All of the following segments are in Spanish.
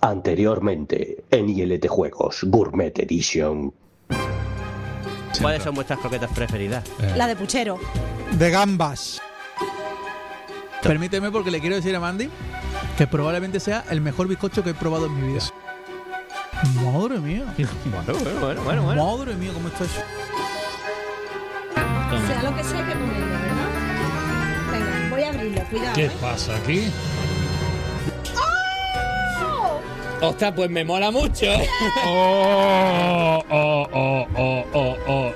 Anteriormente, en ILT Juegos Gourmet Edition. ¿Cuáles son vuestras croquetas preferidas? La de puchero. De gambas. Permíteme porque le quiero decir a Mandy que probablemente sea el mejor bizcocho que he probado en mi vida. Madre mía. Bueno, bueno, bueno, bueno. bueno. Madre mía, cómo está eso. Sea lo que sea que comerlo, ¿verdad? Venga, voy a abrirlo, cuidado. ¿Qué ¿eh? pasa aquí? Ostras, pues me mola mucho. Oh, oh, oh, oh, oh, oh.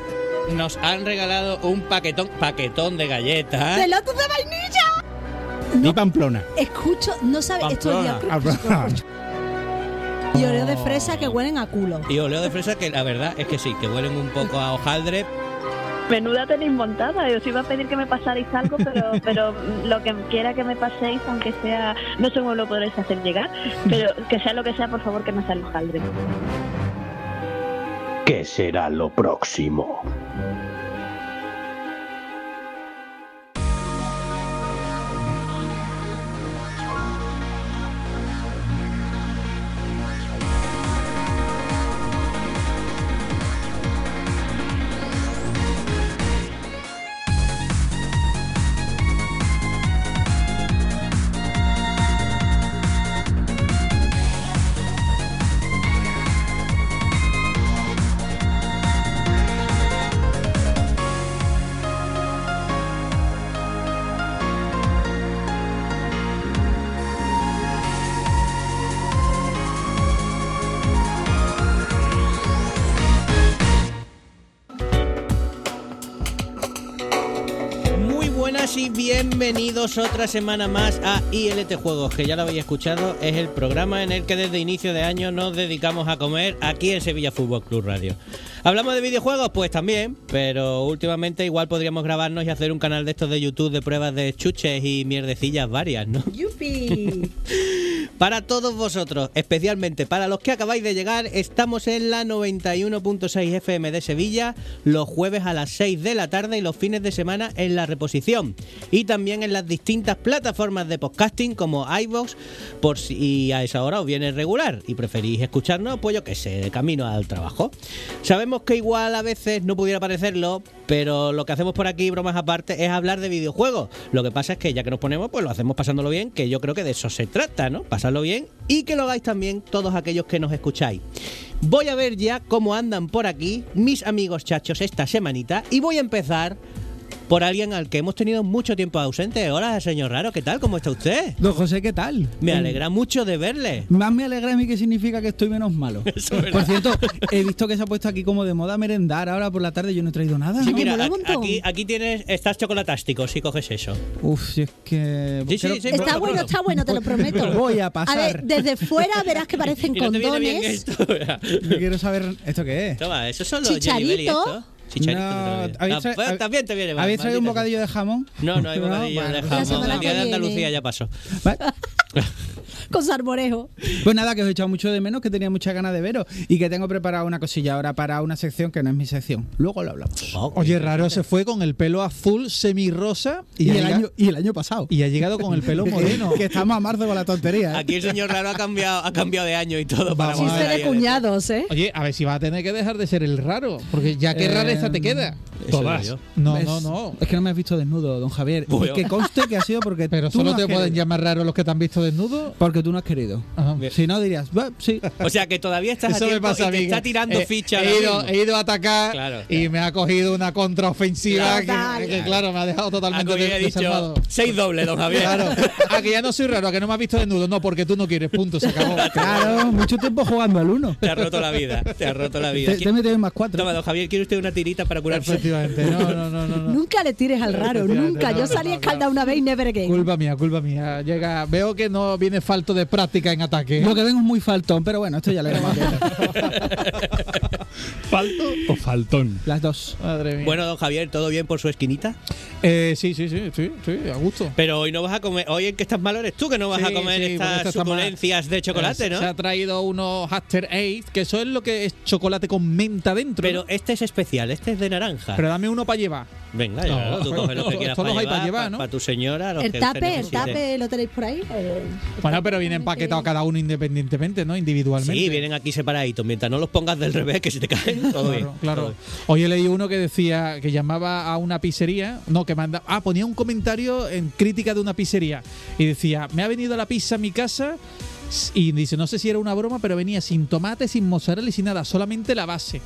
Nos han regalado un paquetón, paquetón de galletas. ¡De lotus de vainilla! Ni Pamplona. Escucho, no sabe, esto es Pamplona. Y oreo de fresa que huelen a culo. Y oleo de fresa que la verdad es que sí, que huelen un poco a hojaldre. Menuda tenéis montada. Yo os iba a pedir que me pasarais algo, pero, pero lo que quiera que me paséis, aunque sea, no sé cómo lo podréis hacer llegar, pero que sea lo que sea, por favor, que no sea el hojaldre. ¿Qué será lo próximo? Y bienvenidos otra semana más a ILT Juegos, que ya lo habéis escuchado, es el programa en el que desde inicio de año nos dedicamos a comer aquí en Sevilla Fútbol Club Radio. ¿Hablamos de videojuegos? Pues también, pero últimamente igual podríamos grabarnos y hacer un canal de estos de YouTube de pruebas de chuches y mierdecillas varias, ¿no? ¡Yupi! Para todos vosotros, especialmente para los que acabáis de llegar, estamos en la 91.6 FM de Sevilla, los jueves a las 6 de la tarde y los fines de semana en la reposición. Y también en las distintas plataformas de podcasting como iVoox, por si a esa hora os viene regular y preferís escucharnos, pues yo que sé, de camino al trabajo. Sabemos que igual a veces no pudiera parecerlo, pero lo que hacemos por aquí, bromas aparte, es hablar de videojuegos. Lo que pasa es que ya que nos ponemos, pues lo hacemos pasándolo bien, que yo creo que de eso se trata, ¿no? Pasarlo bien y que lo hagáis también todos aquellos que nos escucháis. Voy a ver ya cómo andan por aquí mis amigos chachos esta semanita y voy a empezar por alguien al que hemos tenido mucho tiempo ausente. Hola, señor Raro, ¿qué tal? ¿Cómo está usted? Don José, ¿qué tal? Me alegra mucho de verle. Más me alegra a mí que significa que estoy menos malo. Eso es verdad. Por cierto, he visto que se ha puesto aquí como de moda merendar ahora por la tarde. Yo no he traído nada. Sí, ¿no? mira, aquí, aquí, tienes, estás chocolatástico si coges eso. Uf, si es que. Sí, sí, creo- sí, Está bueno, está bueno, te lo prometo. Voy a A pasar. ver, desde fuera verás que parecen Y no te viene bien condones. Yo quiero saber esto qué es. Toma, esos son los Chicharito. Chicharito. No, te lo digo. ¿habéis Ah, pues, también te viene mal. ¿Habéis traído un bocadillo de jamón? No, no hay bocadillo bueno, de La jamón. semana El día de viene. Andalucía ya pasó. Vale. Con sarmorejo. Pues nada, que os he echado mucho de menos, que tenía muchas ganas de veros y que tengo preparada una cosilla ahora para una sección que no es mi sección. Luego lo hablamos. Oye, raro se fue con el pelo azul semirrosa y, Y, el, año, y el año pasado. y ha llegado con el pelo moreno. que estamos a marzo con la tontería. ¿eh? Aquí el señor Raro ha cambiado, ha cambiado de año y todo para Vamos de cuñados, ¿eh? Oye, a ver si va a tener que dejar de ser el raro, porque ya qué Eh, rareza te queda. Todas. No, no, no. Es que no me has visto desnudo, don Javier. Bueno. Y que conste que ha sido porque Pero tú solo no te pueden querido. llamar raro los que te han visto desnudo. Porque tú no has querido. Ajá. Si no dirías, "Va, sí. yo. O sea que todavía estás Eso a me pasa y a te está tirando he- ficha He, ido, mismo. he ido a atacar Claro, y me ha cogido una contraofensiva que, Total. que, claro, me ha dejado totalmente de- dicho seis dobles, don Javier. Claro. A que ya no soy raro, a que no me has visto desnudo. No, porque tú no quieres, punto, se acabó. Claro, mucho tiempo jugando al uno. Te ha roto la vida, te ha roto la vida. Te, te en más cuatro. Toma, don Javier, ¿quiere usted una tirita para curarse? Efectivamente, no, no, no, no. no. Nunca le tires al raro, nunca. no, Yo no, salí no, escaldada una vez y never again. Culpa mía, culpa mía. Llega, veo que no viene falto de práctica en ataque. Lo que vengo es muy faltón, pero bueno, esto ya viendo. ¿Falto o faltón? Las dos. Madre mía. Bueno, don Javier, ¿todo bien por su esquinita? Eh, sí, sí, sí, sí, sí, a gusto. Pero hoy no vas a comer. Hoy en que estás malo eres tú que no vas a comer sí, estas suculencias de chocolate, Eh, ¿no? Se ha traído unos After Eight, que eso es lo que es chocolate con menta dentro. Pero este es especial, este es de naranja. Pero dame uno para llevar. Venga, ya, No, tú coges lo que quieras todos para hay llevar, para llevar, para, ¿no? para tu señora. los El que tape, el tape, ¿lo tenéis por ahí? Bueno, pero vienen paquetados cada uno independientemente, ¿no? Individualmente. Sí, vienen aquí separaditos. Mientras no los pongas del revés, que se te caen, todo bien. Claro, claro. todo. Hoy he leído uno que decía que llamaba a una pizzería, no, que manda, ah, ponía un comentario en crítica de una pizzería y decía, me ha venido la pizza a mi casa y dice, no sé si era una broma, pero venía sin tomate, sin mozzarella y sin nada, solamente la base.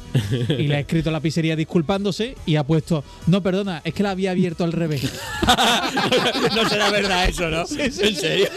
y le ha escrito a la pizzería disculpándose y ha puesto, no, perdona, es que la había abierto al revés. no será verdad eso, ¿no? ¿En serio?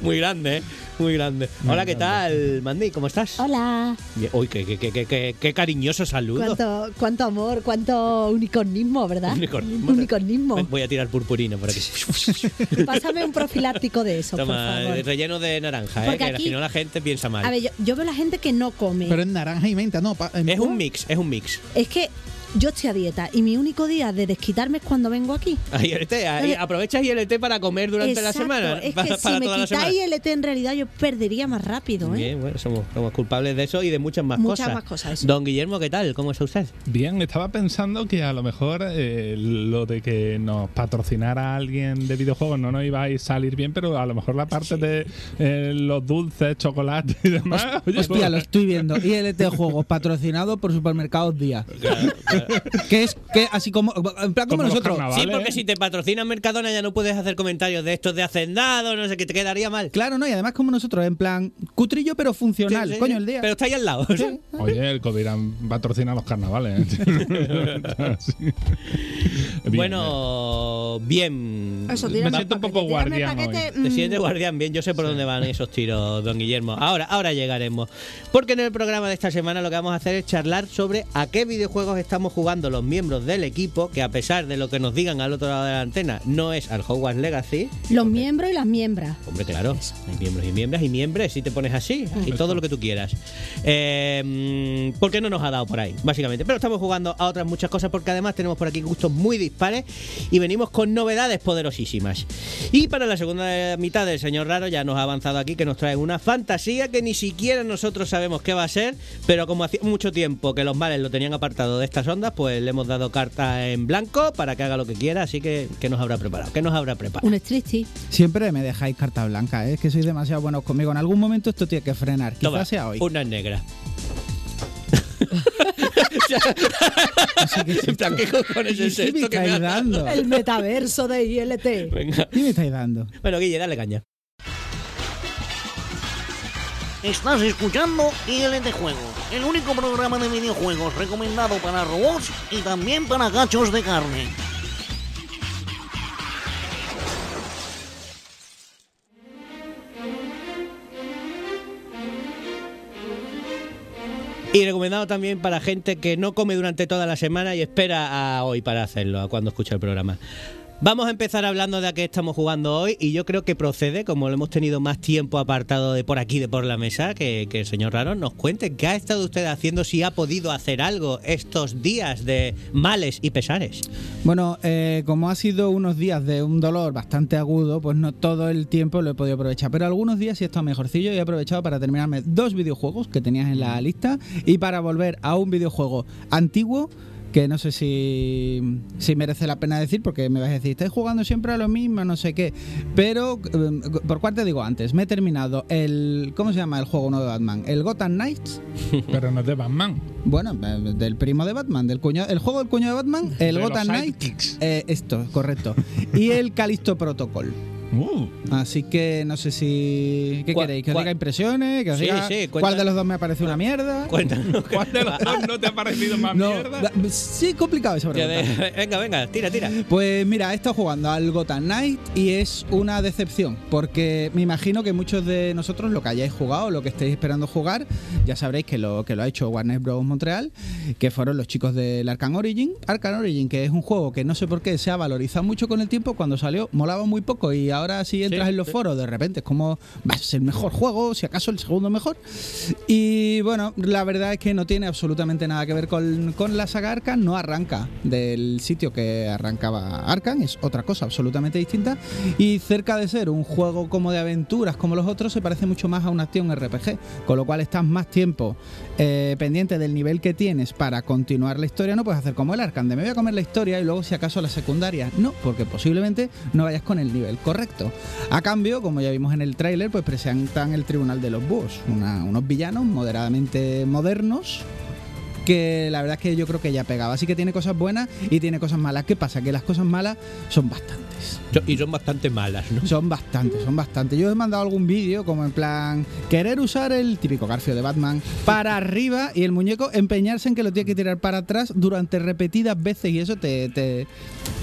Muy grande, ¿eh? Muy grande. Hola, ¿qué tal, Mandy? ¿Cómo estás? Hola. Uy, qué, qué, qué, qué, qué- qué cariñoso saludo. Cuánto, cuánto amor, cuánto unicornismo, ¿verdad? Unicornismo. Unicornismo. Voy a tirar purpurina por aquí. Pásame un profiláctico de eso, por Toma, favor. relleno de naranja, ¿eh? Porque que aquí- si no la gente piensa mal. A ver, yo, yo veo la gente que no come. pero en naranja y menta, no. pa- en- es un mix, es un mix. Es que yo estoy a dieta y mi único día de desquitarme es cuando vengo aquí. Ahí Eh, aprovechas ILT para comer durante la semana. Es para, que para si me toda quitáis el ET en realidad yo perdería más rápido, ¿eh? Bien, bueno, somos, somos culpables de eso y de muchas más Muchas cosas. más cosas, eso. Don Guillermo, ¿qué tal? ¿Cómo está usted? Bien, estaba pensando que a lo mejor eh, lo de que nos patrocinara alguien de videojuegos no nos iba a salir bien, pero a lo mejor la parte de eh, los dulces, chocolate y demás. oye, Hostia, lo estoy viendo. ILT Juegos, patrocinado por Supermercados Día. Que es que así como. En plan como, nosotros. Sí, Vale. porque si te patrocina Mercadona ya no puedes hacer comentarios de estos de hacendado, no sé, que te quedaría mal. Claro, no, y además como nosotros, en plan, cutrillo pero funcional. Sí, sí, Coño, sí. el día. Pero está ahí al lado. Oye, el Covirán patrocina los carnavales. ¿eh? Sí. Bien, bueno, bien. Eso, Me siento un poco guardián paquete, Te mm, sientes guardián bien, yo sé por dónde van esos tiros, don Guillermo. Ahora, ahora llegaremos. Porque en el programa de esta semana lo que vamos a hacer es charlar sobre a qué videojuegos estamos jugando los miembros del equipo, que a pesar de lo que nos digan al otro lado de la antena, no es al Hogwarts Legacy. Los miembros y las miembras. Hombre, claro, hay miembros y miembros y miembros si te pones así, y todo lo que tú quieras. Eh, porque no nos ha dado por ahí, básicamente. Pero estamos jugando a otras muchas cosas porque además tenemos por aquí gustos muy dispares y venimos con novedades poderosísimas. Y para la segunda mitad del señor Raro ya nos ha avanzado aquí que nos trae una fantasía que ni siquiera nosotros sabemos qué va a ser, pero como hacía mucho tiempo que los males lo tenían apartado de estas ondas, pues le hemos dado carta en blanco para que haga lo que quiera, así que ¿qué nos habrá preparado? ¿Qué nos habrá preparado? Un striptease. Siempre me dejáis carta blanca, ¿eh? es que sois demasiado buenos conmigo. En algún momento esto tiene que frenar. Quizás Toma, sea hoy. Una negra. Así que En plan, ¿qué cojones es ¿Qué me esto que me estáis has dado? dando? El metaverso de ILT. Venga. ¿Qué me estáis dando? Bueno, Guille, dale caña. Estás escuchando ILT Juegos, el único programa de videojuegos recomendado para robots y también para gachos de carne. Y recomendado también para gente que no come durante toda la semana y espera a hoy para hacerlo, a cuando escucha el programa. Vamos a empezar hablando de a qué estamos jugando hoy y yo creo que procede, como lo hemos tenido más tiempo apartado de por aquí, de por la mesa, que, el señor Raro nos cuente qué ha estado usted haciendo, si ha podido hacer algo estos días de males y pesares. Bueno, eh, como ha sido unos días de un dolor bastante agudo, pues no todo el tiempo lo he podido aprovechar. Pero algunos días sí he estado mejorcillo y he aprovechado para terminarme dos videojuegos que tenías en la lista y para volver a un videojuego antiguo que no sé si, si merece la pena decir porque me vas a decir, estáis jugando siempre a lo mismo, no sé qué. Pero, eh, por cuál te digo antes, me he terminado el... ¿Cómo se llama el juego nuevo de Batman? El Gotham Knights. Pero no es de Batman. Bueno, eh, del primo de Batman, del cuño, el juego del cuño de Batman, el De Gotham Knight, sidekicks. eh, esto, correcto, y el Calisto Protocol. Uh, Así que no sé si qué ¿Cuál- queréis, que os diga impresiones, que os Sí, diga sí, cuál de los dos me ha parecido una mierda. Cuéntanos. ¿Cuál de los dos no te ha parecido más No, mierda? da- sí, complicado esa pregunta. de- venga, venga, tira, tira. Pues mira, he estado jugando al Gotham Knight y es una decepción, porque me imagino que muchos de nosotros lo que hayáis jugado, lo que estéis esperando jugar, ya sabréis que lo, que lo ha hecho Warner Bros. Montreal, que fueron los chicos del Arkham Origin. Arkham Origin, que es un juego que no sé por qué se ha valorizado mucho con el tiempo, cuando salió molaba muy poco y ahora si entras en los foros, de repente es como va a ser el mejor juego, si acaso el segundo mejor. Y bueno, la verdad es que no tiene absolutamente nada que ver con, con la saga Arkham, no arranca del sitio que arrancaba Arkham, es otra cosa absolutamente distinta. Y cerca de ser un juego como de aventuras como los otros, se parece mucho más a una acción RPG, con lo cual estás más tiempo eh, pendiente del nivel que tienes para continuar la historia, no puedes hacer como el Arkham, de me voy a comer la historia y luego si acaso la secundaria. No, porque posiblemente no vayas con el nivel correcto. A cambio, como ya vimos en el tráiler, pues presentan el Tribunal de los Búhos, unos villanos moderadamente modernos que la verdad es que yo creo que ya pegaba. Así que tiene cosas buenas y tiene cosas malas. ¿Qué pasa? Que las cosas malas son bastantes. Y son bastante malas, ¿no? Son bastantes, son bastantes. Yo he mandado algún vídeo como en plan querer usar el típico garfio de Batman para arriba y el muñeco empeñarse en que lo tiene que tirar para atrás durante repetidas veces y eso te, te,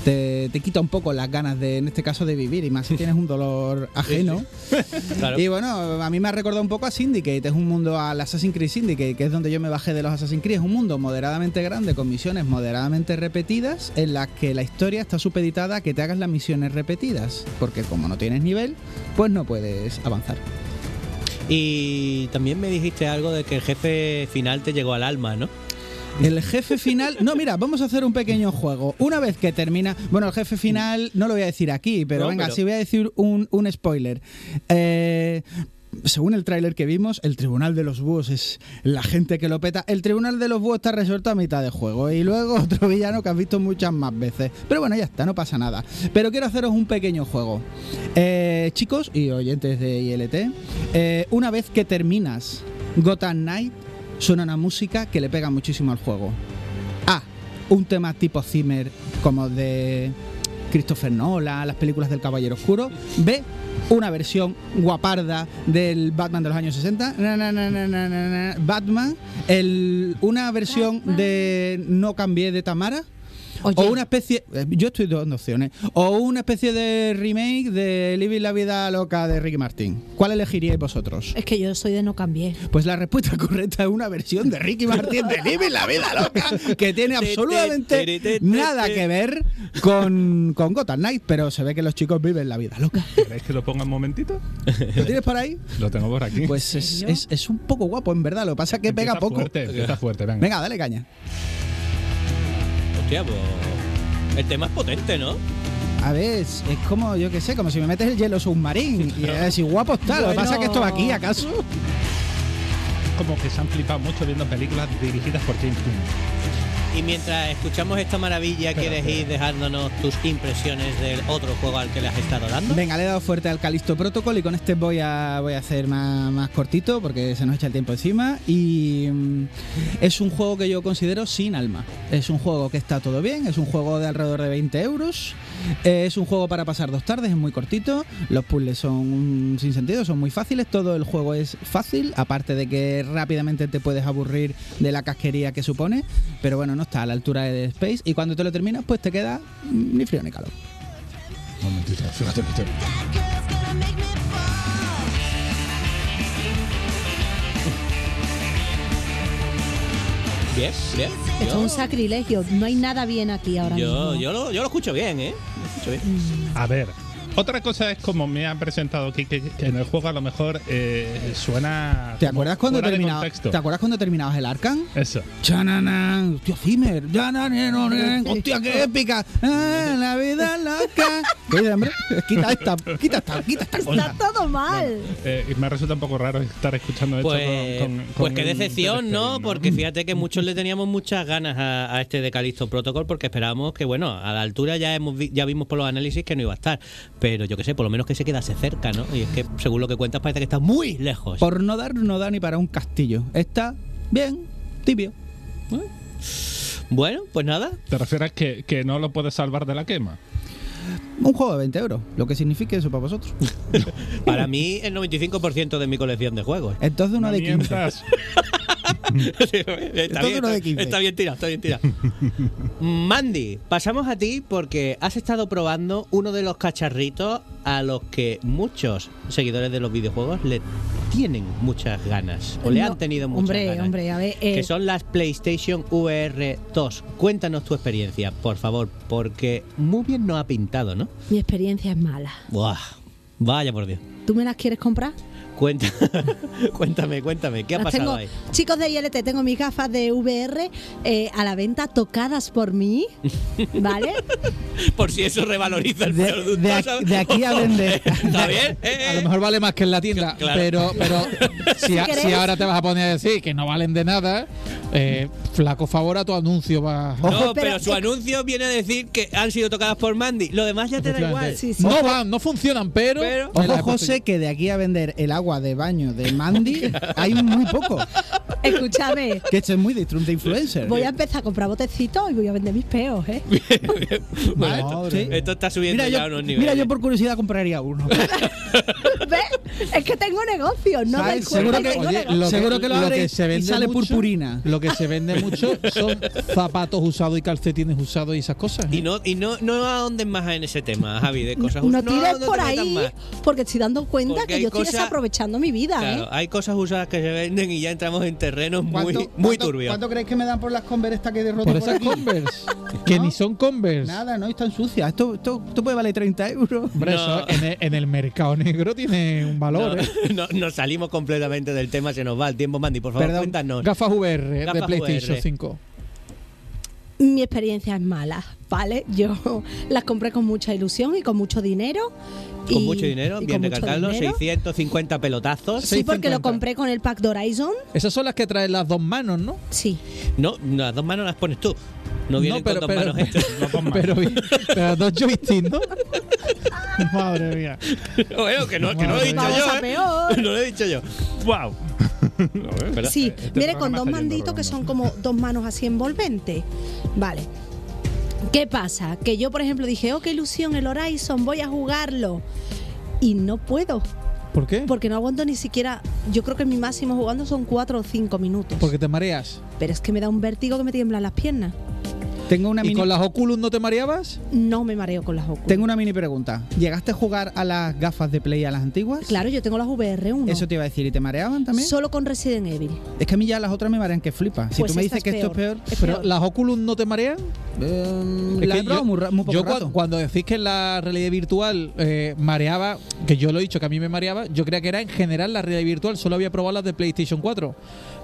te, te quita un poco las ganas de, en este caso, de vivir y más si tienes un dolor ajeno. Claro. Y bueno, a mí me ha recordado un poco a Syndicate, es un mundo al Assassin's Creed Syndicate, que es donde yo me bajé de los Assassin's Creed, es un mundo moderadamente grande con misiones moderadamente repetidas en las que la historia está supeditada a que te hagas las misiones repetidas, porque como no tienes nivel, pues no puedes avanzar. Y también me dijiste algo de que el jefe final te llegó al alma, ¿no? El jefe final. No, mira, vamos a hacer un pequeño juego. Una vez que termina. Bueno, el jefe final no lo voy a decir aquí, pero No, venga, pero- sí voy a decir un, un spoiler. Eh, según el tráiler que vimos, el Tribunal de los Búhos es la gente que lo peta. El Tribunal de los Búhos está resuelto a mitad de juego. Y luego otro villano que has visto muchas más veces. Pero bueno, ya está, no pasa nada. Pero quiero haceros un pequeño juego. Eh, chicos y oyentes de ILT, eh, una vez que terminas Gotham Knight, suena una música que le pega muchísimo al juego. A. Un tema tipo Zimmer, como de Christopher Nolan, las películas del Caballero Oscuro. B. Una versión guaparda del Batman de los años 60. Na, na, na, na, na, na, na. Batman. El, una versión de No cambié de Tamara. Oye. O una especie. eh, Yo estoy dando opciones. O una especie de remake de Living la vida loca de Ricky Martin. ¿Cuál elegiríais vosotros? Es que yo soy de no cambié. Pues la respuesta correcta es una versión de Ricky Martin de Living la vida loca que tiene absolutamente nada que ver con, con Gotham Knight, pero se ve que los chicos viven la vida loca. ¿Queréis que lo ponga un momentito? ¿Lo tienes por ahí? Lo tengo por aquí. Pues es, es- es un poco guapo, en verdad. Lo que pasa es que pega poco. Fuerte, empieza fuerte, venga. Venga, dale caña. Hostia, pues. El tema es potente, ¿no? A ver, es, como, yo qué sé, como si me metes el hielo submarino. Y es así guapo está. Lo que pasa es que esto va aquí, ¿acaso? Como que se han flipado mucho viendo películas dirigidas por James Gunn. Y mientras escuchamos esta maravilla, ¿quieres ir dejándonos tus impresiones del otro juego al que le has estado dando? Venga, le he dado fuerte al Calisto Protocol y con este voy a, voy a hacer más, más cortito porque se nos echa el tiempo encima. Y mm, es un juego que yo considero sin alma. Es un juego que está todo bien, es un juego de alrededor de 20 euros. Eh, Es un juego para pasar dos tardes, es muy cortito. Los puzzles son sin sentido, son muy fáciles. Todo el juego es fácil, aparte de que rápidamente te puedes aburrir de la casquería que supone. Pero bueno, no está a la altura de Dead Space. Y cuando te lo terminas, pues te queda mm, ni frío ni calor. Un momentito, fíjate, fíjate. Bien, bien. Esto es un sacrilegio. No hay nada bien aquí ahora yo, mismo. yo lo, yo lo escucho bien, ¿eh? Lo escucho bien. A ver, otra cosa es como me han presentado aquí, que, que en el juego a lo mejor eh, suena. ¿Te acuerdas cuando terminaba. ¿Te acuerdas cuando terminabas el Arkham? Eso. Chananan, hostia, Zimmer, hostia, qué épica, Ah, la vida loca. ¿Qué dices, hombre? Quita esta, quita esta, quita esta Está todo mal. Eh, y me resulta un poco raro estar escuchando esto Pues, con, con- pues qué decepción, ¿no? Porque fíjate que muchos le teníamos muchas ganas a, a este de Callisto Protocol porque esperábamos que, bueno, a la altura ya hemos vi- ya vimos por los análisis que no iba a estar. Pero yo qué sé, por lo menos que se quedase cerca, ¿no? Y es que, según lo que cuentas, parece que está muy lejos. Por no dar, no da ni para un castillo. Está bien, tibio. Bueno, pues nada. ¿Te refieres que, que no lo puedes salvar de la quema? Un juego de 20 euros, lo que signifique eso para vosotros. Para mí, el 95% de mi colección de juegos. Entonces uno No de 15. está, bien, uno de está- 15. está bien tirado, está bien tirado. Mandy, pasamos a ti porque has estado probando uno de los cacharritos a los que muchos seguidores de los videojuegos le tienen muchas ganas o le No, han tenido muchas hombre, ganas. hombre, a ver, eh, que son las PlayStation VR 2. Cuéntanos tu experiencia, por favor, porque muy bien nos ha pintado, ¿no? Mi experiencia es mala. Buah, Vaya por Dios. ¿Tú me las quieres comprar? Cuenta, cuéntame, cuéntame, ¿qué ha pasado tengo, ahí? chicos de ILT, tengo mis gafas de VR eh, a la venta tocadas por mí, ¿vale? Por si eso revaloriza el De- producto. de aquí- de aquí a vender. ¿Está bien? Eh, A lo mejor vale más que en la tienda, Claro. pero, pero si, a- queréis- si ahora te vas a poner a decir que no valen de nada, eh, flaco favor a tu anuncio va. No, Ojo, pero, pero su anuncio viene a decir que han sido tocadas por Mandy. Lo demás ya te da igual. Sí, sí. No van, no funcionan, pero. Ojo, José, que de aquí a vender el agua de baño de Mandy hay muy poco. Escúchame, Que esto es muy de Trump de influencer. voy a empezar a comprar botecitos y voy a vender mis peos, ¿eh? Bueno, Madre. esto, esto está subiendo Mira ya a yo, unos mira, niveles. yo por curiosidad compraría uno. ¿Ves? Es que tengo negocio, no me cuenta Seguro que Oye, negocio. lo Seguro que lo y se vende sale mucho- purpurina. Lo que se vende mucho son zapatos usados y calcetines usados y esas cosas. Y ¿eh? no, y no, no ahonden más en ese tema, Javi, de cosas no usadas. tires por ahí, más. porque estoy dando cuenta Porque que yo estoy desaprovechando mi vida, Claro, ¿eh? hay cosas usadas que se venden y ya entramos en terrenos muy, ¿Cuánto- muy turbios. ¿Cuánto creéis que me dan por las Converse esta que he roto Por por esas aquí? Converse. Que ¿No? ni son Converse. Nada, no están sucias. Esto, esto, esto puede valer 30 euros. Hombre, No. eso en el, en el mercado negro tiene un valor, no, ¿eh? no- nos salimos completamente del tema, se nos va el tiempo, Mandy. Por favor, Perdón. cuéntanos. Gafas VR de Gafas PlayStation VR. 5. Mi experiencia es mala, ¿vale? Yo las compré con mucha ilusión y con mucho dinero. Con y- mucho dinero, bien recalcarlo, dinero. 650 pelotazos. Sí, porque lo 650. compré con el pack de Horizon. Esas son las que traen las dos manos, ¿no? Sí. No, las dos manos las pones tú. No vienen pero, con dos pero, manos. No pon pero, pero dos joysticks, ¿no? Madre mía. Bueno, que no, que no lo he dicho Vamos yo. a ¿eh? peor. No lo he dicho yo. ¡Wow! Sí, Este viene programa con dos manditos que son como dos manos así envolventes. Vale. ¿Qué pasa? Que yo, por ejemplo, dije, oh, qué ilusión el Horizon, voy a jugarlo. Y no puedo, ¿Por qué? porque no aguanto ni siquiera. Yo creo que mi máximo jugando son cuatro o cinco minutos. Porque te mareas. Pero es que me da un vértigo que me tiemblan las piernas. Tengo una ¿Y mini, con las Oculus no te mareabas? No me mareo con las Oculus. tengo una mini pregunta. ¿Llegaste a jugar a las gafas de Play a las antiguas? Claro, yo tengo las VR1. Eso te iba a decir. ¿Y te mareaban también? Solo con Resident Evil. Es que a mí ya las otras me marean que flipa. Si Pues tú me dices que esto es peor, Es ¿Pero peor. las Oculus no te marean? eh, Es la que he probado yo- muy, poco yo rato. cuando decís que la realidad virtual eh, mareaba, que yo lo he dicho que a mí me mareaba, yo creía que era en general la realidad virtual, solo había probado las de PlayStation 4.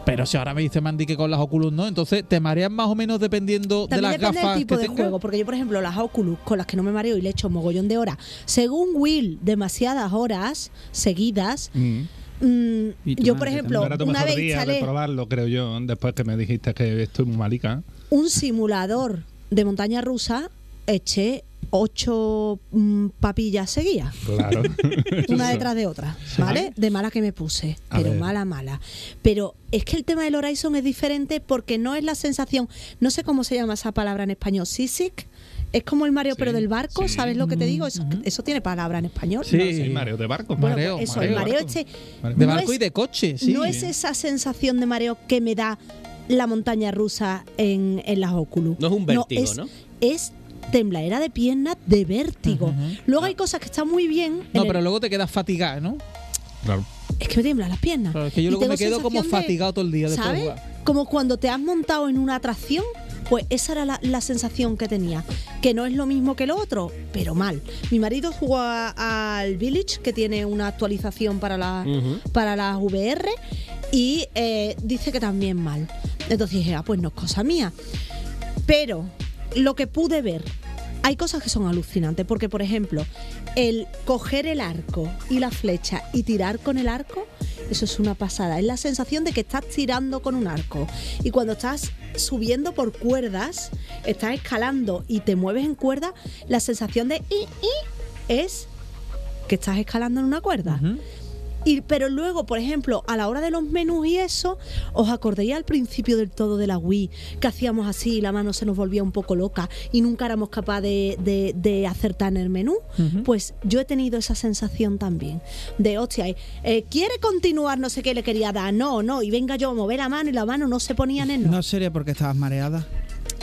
Pero si ahora me dice Mandy que con las Oculus no, entonces te marean más o menos dependiendo de También las depende gafas del tipo que de juego, porque yo, por ejemplo, las Oculus con las que no me mareo y le echo mogollón de horas, según Will, demasiadas horas seguidas. Mm. mm, yo, por ejemplo, una vez de instalé probarlo, creo yo, después que me dijiste que estoy muy malica. un simulador de montaña rusa, eché ocho mm, papillas seguidas. Claro. una detrás de otra, ¿vale? De mala que me puse, A pero ver. mala, mala. Pero es que el tema del Horizon es diferente porque no es la sensación, no sé cómo se llama esa palabra en español, seasick. Es como el Mario, Sí, pero del barco, sí. ¿sabes lo que te digo? Eso, eso tiene palabra en español. Sí. No sé. mareo de barco. Bueno, mareo, eso, mareo el mareo barco. este Mareo. De no barco es- y de coche, sí. no es esa sensación de mareo que me da la montaña rusa en, en las Oculus. No es un vértigo, es, ¿no? Es tembladera de piernas de vértigo. Luego hay cosas que están muy bien. en No, el- pero luego te quedas fatigada, ¿no? Claro. Es que me tiemblan las piernas. Claro, es que yo Y luego me quedo como de- fatigado todo el día después de ¿Sabes? jugar. Como cuando te has montado en una atracción, pues esa era la, la sensación que tenía. Que no es lo mismo que lo otro, pero mal. Mi marido jugó al Village, que tiene una actualización para, la, para las VR, y eh, dice que también mal. Entonces dije, ah, pues no es cosa mía. Pero lo que pude ver, hay cosas que son alucinantes, porque por ejemplo, el coger el arco y la flecha y tirar con el arco, eso es una pasada. Es la sensación de que estás tirando con un arco. Y cuando estás subiendo por cuerdas, estás escalando y te mueves en cuerda, la sensación de i, i es que estás escalando en una cuerda. Y, pero luego, por ejemplo, a la hora de los menús y eso, ¿os acordáis al principio del todo de la Wii que hacíamos así y la mano se nos volvía un poco loca y nunca éramos capaces de, de- de acertar en el menú? Pues yo he tenido esa sensación también de, hostia, eh, ¿quiere continuar? No sé qué le quería dar, no, no, y venga yo a mover la mano y la mano no se ponía en el no. ¿No sería porque estabas mareada?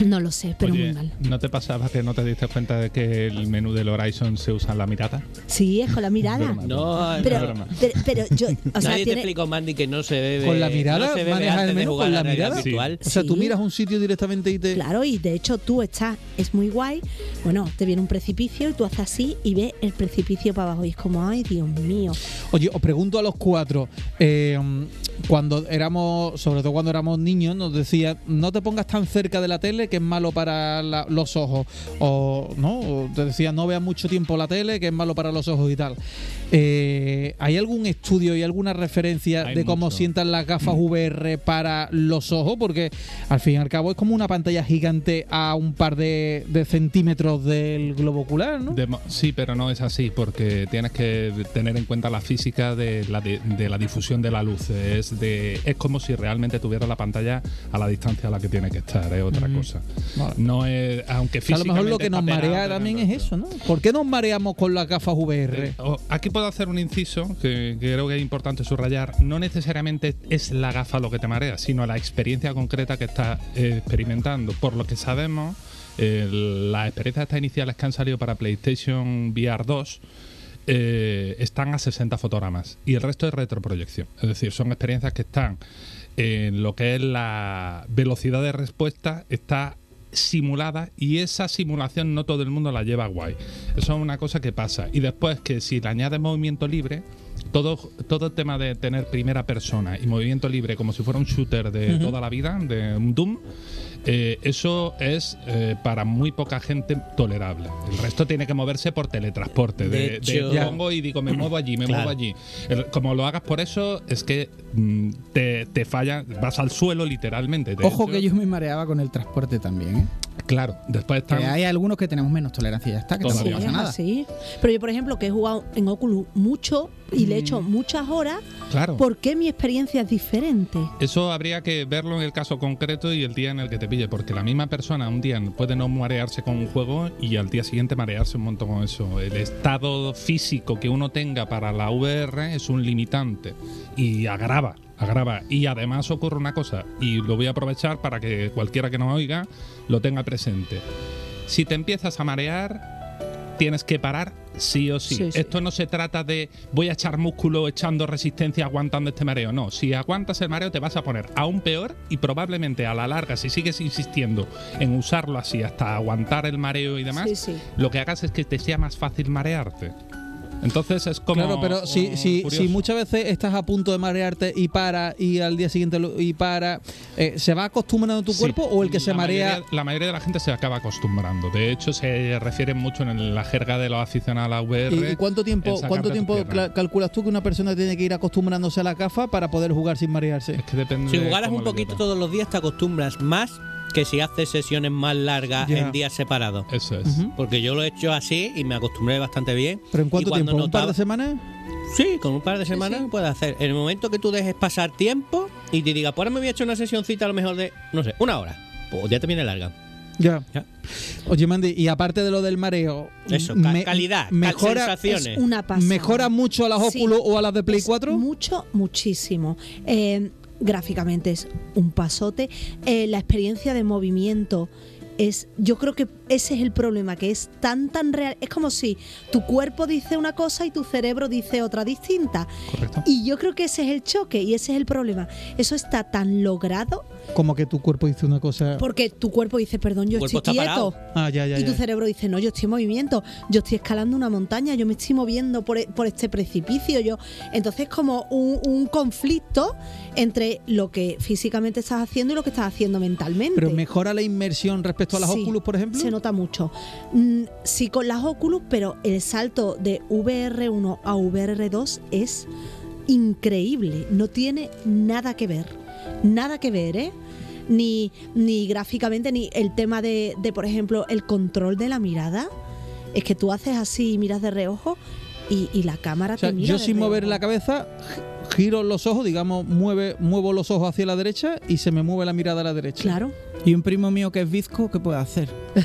No lo sé, pero Oye, muy mal. ¿no te pasaba que no te diste cuenta de que el menú del Horizon se usa en la mirada? Sí, es con la mirada. Broma. No, Pero, Es broma. pero, pero yo, o sea, Nadie te tiene, explicó, Mandy, que no se bebe. ¿Con la mirada? No se bebe ¿Manejas el menú con la mirada? virtual. O sea, tú Sí. miras un sitio directamente y te. Claro, y de hecho tú estás, es muy guay. Bueno, te viene un precipicio y tú haces así y ves el precipicio para abajo. Y es como, ay, Dios mío. Oye, os pregunto a los cuatro, eh, cuando éramos, sobre todo cuando éramos niños, nos decía, no te pongas tan cerca de la tele que es malo para la- los ojos, o no, o te decía, no veas mucho tiempo la tele que es malo para los ojos y tal. Eh, ¿Hay algún estudio y alguna referencia Hay de cómo mucho. sientan las gafas VR para los ojos? Porque al fin y al cabo es como una pantalla gigante a un par de, de centímetros del globo ocular, ¿no? De sí, pero no es así porque tienes que tener en cuenta la física de la, di- de la difusión de la luz. Es, de, es como si realmente tuviera la pantalla a la distancia a la que tiene que estar, es otra cosa. Vale. No es, aunque sea, a lo mejor lo que físicamente nos marea también es eso, ¿no? ¿Por qué nos mareamos con las gafas VR? Eh, o- Aquí puedo hacer un inciso que, creo que es importante subrayar. No necesariamente es la gafa lo que te marea, sino la experiencia concreta que estás eh, experimentando. Por lo que sabemos, eh, las experiencias estas iniciales que han salido para PlayStation VR 2 eh, están a 60 fotogramas y el resto es retroproyección. Es decir, son experiencias que están en lo que es la velocidad de respuesta, está simulada y esa simulación no todo el mundo la lleva guay. Eso es una cosa que pasa. Y después que si le añades movimiento libre, todo, todo el tema de tener primera persona y movimiento libre como si fuera un shooter de toda la vida, de un Doom, eh, eso es eh, para muy poca gente tolerable. El resto tiene que moverse por teletransporte. De De, de hecho- pongo y digo, me muevo allí, me Claro. muevo allí. El- como lo hagas por eso, es que mm, te, te falla, vas al suelo literalmente. De Ojo hecho, que yo me mareaba con el transporte también, ¿eh? Claro, después Que están. hay algunos que tenemos menos tolerancia, ya está, que tampoco Sí, pasa nada. así. Pero yo, por ejemplo, que he jugado en Oculus mucho y le he hecho muchas horas, Claro. ¿por qué mi experiencia es diferente? Eso habría que verlo en el caso concreto y el día en el que te pille, porque la misma persona un día puede no marearse con un juego y al día siguiente marearse un montón con eso. El estado físico que uno tenga para la VR es un limitante y agrava, agrava. Y además ocurre una cosa, y lo voy a aprovechar para que cualquiera que nos oiga lo tenga presente. Si te empiezas a marear, tienes que parar sí o sí. Sí, sí. Esto no se trata de voy a echar músculo echando resistencia aguantando este mareo. No, si aguantas el mareo te vas a poner aún peor y probablemente a la larga, si sigues insistiendo en usarlo así hasta aguantar el mareo y demás, sí. lo que hagas es que te sea más fácil marearte. Entonces es como. claro, pero si, si, si muchas veces estás a punto de marearte y para y al día siguiente lo- y para, eh, ¿se va acostumbrando tu Sí, cuerpo o el que se marea? mayoría- la mayoría de la gente se acaba acostumbrando. De hecho, se refiere mucho en la jerga de los aficionados a la VR. ¿Y, y cuánto tiempo, cuánto tiempo calculas tú que una persona tiene que ir acostumbrándose a la gafa para poder jugar sin marearse? Es que depende Si jugaras un poquito todos los días, te acostumbras más que si haces sesiones más largas en días separados. Eso es. Porque yo lo he hecho así y me acostumbré bastante bien. ¿Pero en cuánto tiempo? ¿Un par notaba- de semanas? Sí, con un par de semanas sí. puedes hacer. En el momento que tú dejes pasar tiempo y te diga, pues ahora me voy a echar una sesioncita a lo mejor de, no sé, una hora. Pues ya te viene larga. Ya. Ya. Oye, Mandy, y aparte de lo del mareo, Eso, ca- me- calidad, cal- mejora, sensaciones. Es una pasada. ¿mejora mucho a las Sí. Oculus o a las de Play Es 4? Mucho, muchísimo. Eh, gráficamente es un pasote. Eh, la experiencia de movimiento es. Yo creo que ese es el problema, que es tan, tan real. Es como si tu cuerpo dice una cosa y tu cerebro dice otra distinta. Correcto. Y yo creo que ese es el choque y ese es el problema. Eso está tan logrado Como que tu cuerpo dice una cosa. porque tu cuerpo dice, perdón, yo estoy quieto. Ah, ya, ya, Y tu ya. cerebro dice, no, yo estoy en movimiento, yo estoy escalando una montaña, yo me estoy moviendo por, e- por este precipicio. yo Entonces como un, un conflicto entre lo que físicamente estás haciendo y lo que estás haciendo mentalmente. Pero mejora la inmersión respecto a las Sí, Oculus, por ejemplo. Se nota mucho. Mm, sí, con las Oculus, pero el salto de VR1 a VR2 es increíble. No tiene nada que ver. Nada que ver, ¿eh? Ni, ni gráficamente, ni el tema de, de, por ejemplo, el control de la mirada. Es que tú haces así y miras de reojo y, y la cámara O sea, te mira. yo de sin mover la cabeza gi- giro los ojos, digamos, mueve, muevo los ojos hacia la derecha y se me mueve la mirada a la derecha. Claro. Y un primo mío que es bizco, ¿qué puede hacer?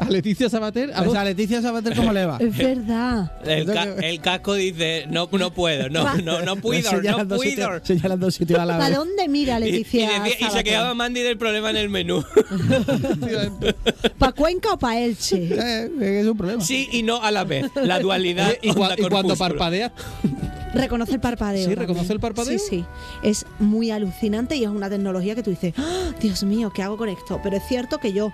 A Leticia Sabater. a Pues a Leticia Sabater, ¿cómo le va? Es verdad. El, ca- el casco dice, no, no puedo, no, no, no puedo, no Señalando puedo. sitios- Señalando a la ¿Para dónde mira Y, y Leticia? decía- y se quedaba Mandy del problema en el menú. ¿Pa Cuenca o pa Elche? Eh, es un problema. Sí y no a la vez. La dualidad. Oye, y, cua- y cuando parpadea, Reconoce el parpadeo. ¿Sí? también. ¿Reconoce el parpadeo? Sí, sí. Es muy alucinante y es una tecnología que tú dices, ¡Ah! Dios mío, ¿qué hago con esto? Pero es cierto que yo,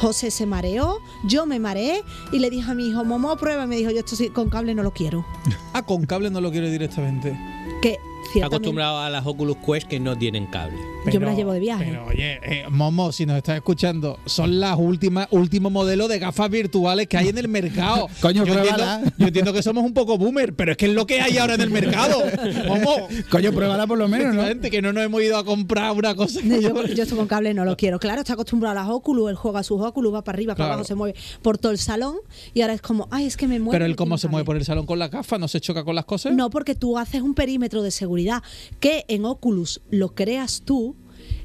José se mareó, yo me mareé y le dije a mi hijo, Momo, prueba. Y me dijo, yo esto sí, con cable no lo quiero. ah, con cable no lo quiero directamente. Que. Acostumbrado a las Oculus Quest que no tienen cable. Yo me las llevo de viaje. Pero oye, eh, Momo, si nos estás escuchando, son las últimas, últimos modelos de gafas virtuales que hay en el mercado. Coño, yo pruébala. entiendo, yo entiendo que somos un poco boomer, pero es que es lo que hay ahora en el mercado. Momo, Coño, pruébala por lo menos, ¿no? Efectivamente, que no nos hemos ido a comprar una cosa. No, Yo, yo esto con cable no lo quiero. Claro, está acostumbrado a las Oculus, él juega a sus Oculus, va para arriba, para Claro. abajo, se mueve por todo el salón y ahora es como, ay, es que me mueve. Pero él cómo se mueve por cable". el salón con la gafa, no se choca con las cosas. No, porque tú haces un perímetro de seguridad que en Oculus lo creas tú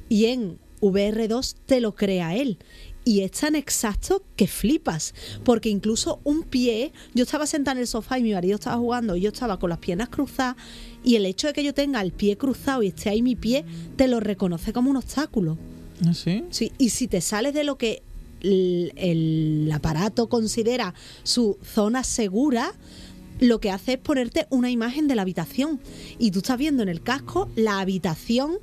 y en VR2 te lo crea él. Y es tan exacto que flipas. Porque incluso un pie, yo estaba sentada en el sofá y mi marido estaba jugando y yo estaba con las piernas cruzadas y el hecho de que yo tenga el pie cruzado y esté ahí mi pie, te lo reconoce como un obstáculo. ¿Ah, ¿Sí? Sí, y si te sales de lo que el, el aparato considera su zona segura, lo que hace es ponerte una imagen de la habitación. Y tú estás viendo en el casco la habitación